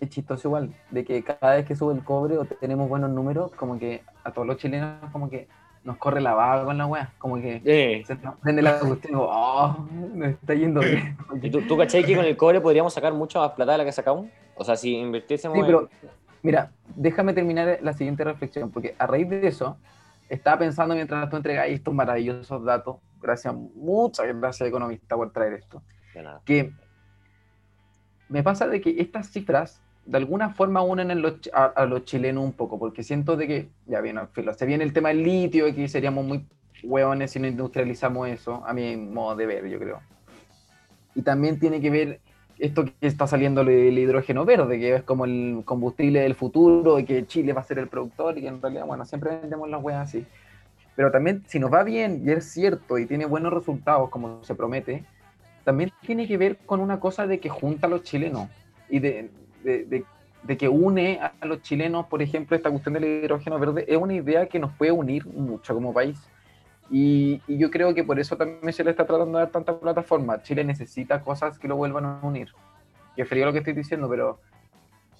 Es chistoso igual, de que cada vez que sube el cobre o tenemos buenos números, como que a todos los chilenos, como que nos corre la vaga con la wea. Como que Eh, se nos prende la cuestión y digo, oh, me está yendo bien. ¿Y tú, tú cachai que con el cobre podríamos sacar mucha más plata de la que sacamos? O sea, si invirtiésemos Sí, en- pero mira, déjame terminar la siguiente reflexión, porque a raíz de eso, estaba pensando mientras tú entregas estos maravillosos datos, gracias, muchas gracias economista por traer esto. Que me pasa de que estas cifras de alguna forma unen en a, a los chilenos un poco, porque siento de que, ya bien, se viene el tema del litio, y que seríamos muy hueones si no industrializamos eso, a mi modo de ver, yo creo. Y también tiene que ver esto que está saliendo del hidrógeno verde, que es como el combustible del futuro, y que Chile va a ser el productor, y que en realidad, bueno, siempre vendemos las hueas así. Pero también, si nos va bien, y es cierto, y tiene buenos resultados, como se promete, también tiene que ver con una cosa de que junta a los chilenos y de, de- de- de que une a los chilenos, por ejemplo, esta cuestión del hidrógeno verde, es una idea que nos puede unir mucho como país. Y, y yo creo que por eso también se le está tratando de dar tanta plataforma. Chile necesita cosas que lo vuelvan a unir. Que frío lo que estoy diciendo, pero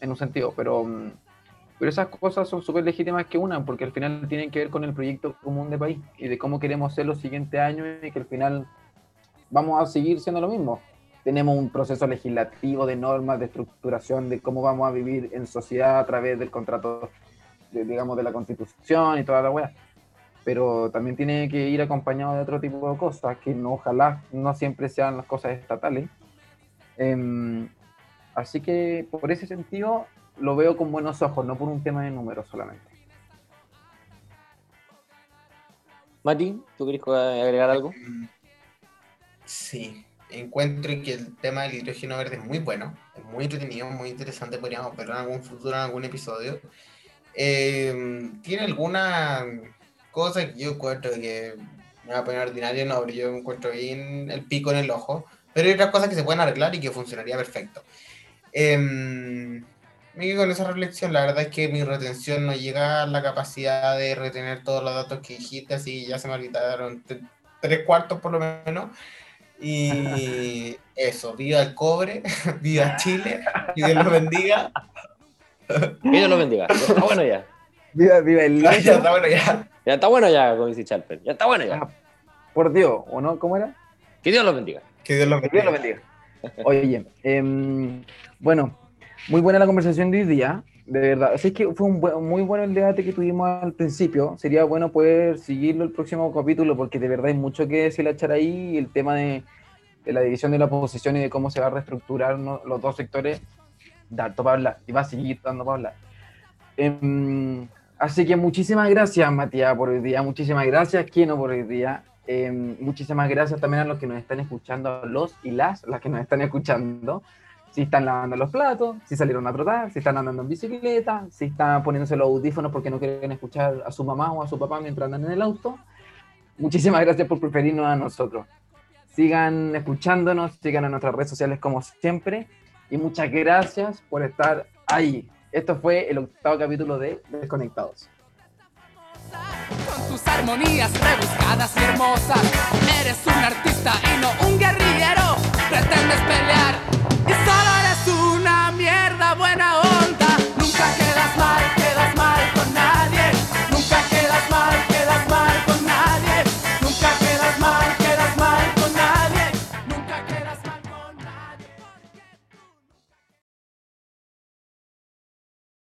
en un sentido, pero, mm, pero esas cosas son súper legítimas que unan, porque al final tienen que ver con el proyecto común de país y de cómo queremos ser los siguientes años y que al final vamos a seguir siendo lo mismo. Tenemos un proceso legislativo de normas, de estructuración, de cómo vamos a vivir en sociedad a través del contrato, de, digamos, de la constitución y toda la weá. Pero también tiene que ir acompañado de otro tipo de cosas, que no, ojalá no siempre sean las cosas estatales. Em, así que por ese sentido, lo veo con buenos ojos, no por un tema de números solamente. Mati, ¿tú querés agregar algo? Sí, encuentro que el tema del hidrógeno verde es muy bueno, es muy entretenido, muy interesante, podríamos verlo en algún futuro, en algún episodio. Eh, ¿Tiene alguna cosa que yo encuentro que me va a poner ordinario? No, pero yo encuentro bien el pico en el ojo, pero hay otras cosas que se pueden arreglar y que funcionaría perfecto. Eh, me quedo con esa reflexión, la verdad es que mi retención no llega a la capacidad de retener todos los datos que dijiste, así ya se me olvidaron tres cuartos por lo menos. Y eso, viva el cobre, viva Chile, y Dios los bendiga. Que Dios los bendiga. Está bueno ya. Viva, viva el Ya está bueno ya. Ya está bueno ya, como dice Charper. Ya está bueno ya. Ah, Por Dios, ¿o no? ¿Cómo era? Que Dios los bendiga. Que Dios los Que Dios lo bendiga. bendiga. Oye, em, bueno, muy buena la conversación de hoy día, de verdad. Así que fue un buen- muy bueno el debate que tuvimos al principio. Sería bueno poder seguirlo el próximo capítulo porque de verdad hay mucho que deshilachar ahí y el tema de, de la división de la oposición y de cómo se va a reestructurar ¿no? los dos sectores, da para hablar y va a seguir dando para hablar. Em, así que muchísimas gracias, Matías, por hoy día. Muchísimas gracias, Kino, por hoy día. Eh, muchísimas gracias también a los que nos están escuchando, los y las, las que nos están escuchando si están lavando los platos, si salieron a trotar, si están andando en bicicleta, si están poniéndose los audífonos porque no quieren escuchar a su mamá o a su papá mientras andan en el auto. Muchísimas gracias por preferirnos a nosotros. Sigan escuchándonos, sigan a nuestras redes sociales como siempre y muchas gracias por estar ahí. Esto fue el octavo capítulo de Desconectados. Con tus armonías rebuscadas y hermosas, eres un artista y no un guerrillero. Pretendes pelear y solo eres una mierda buena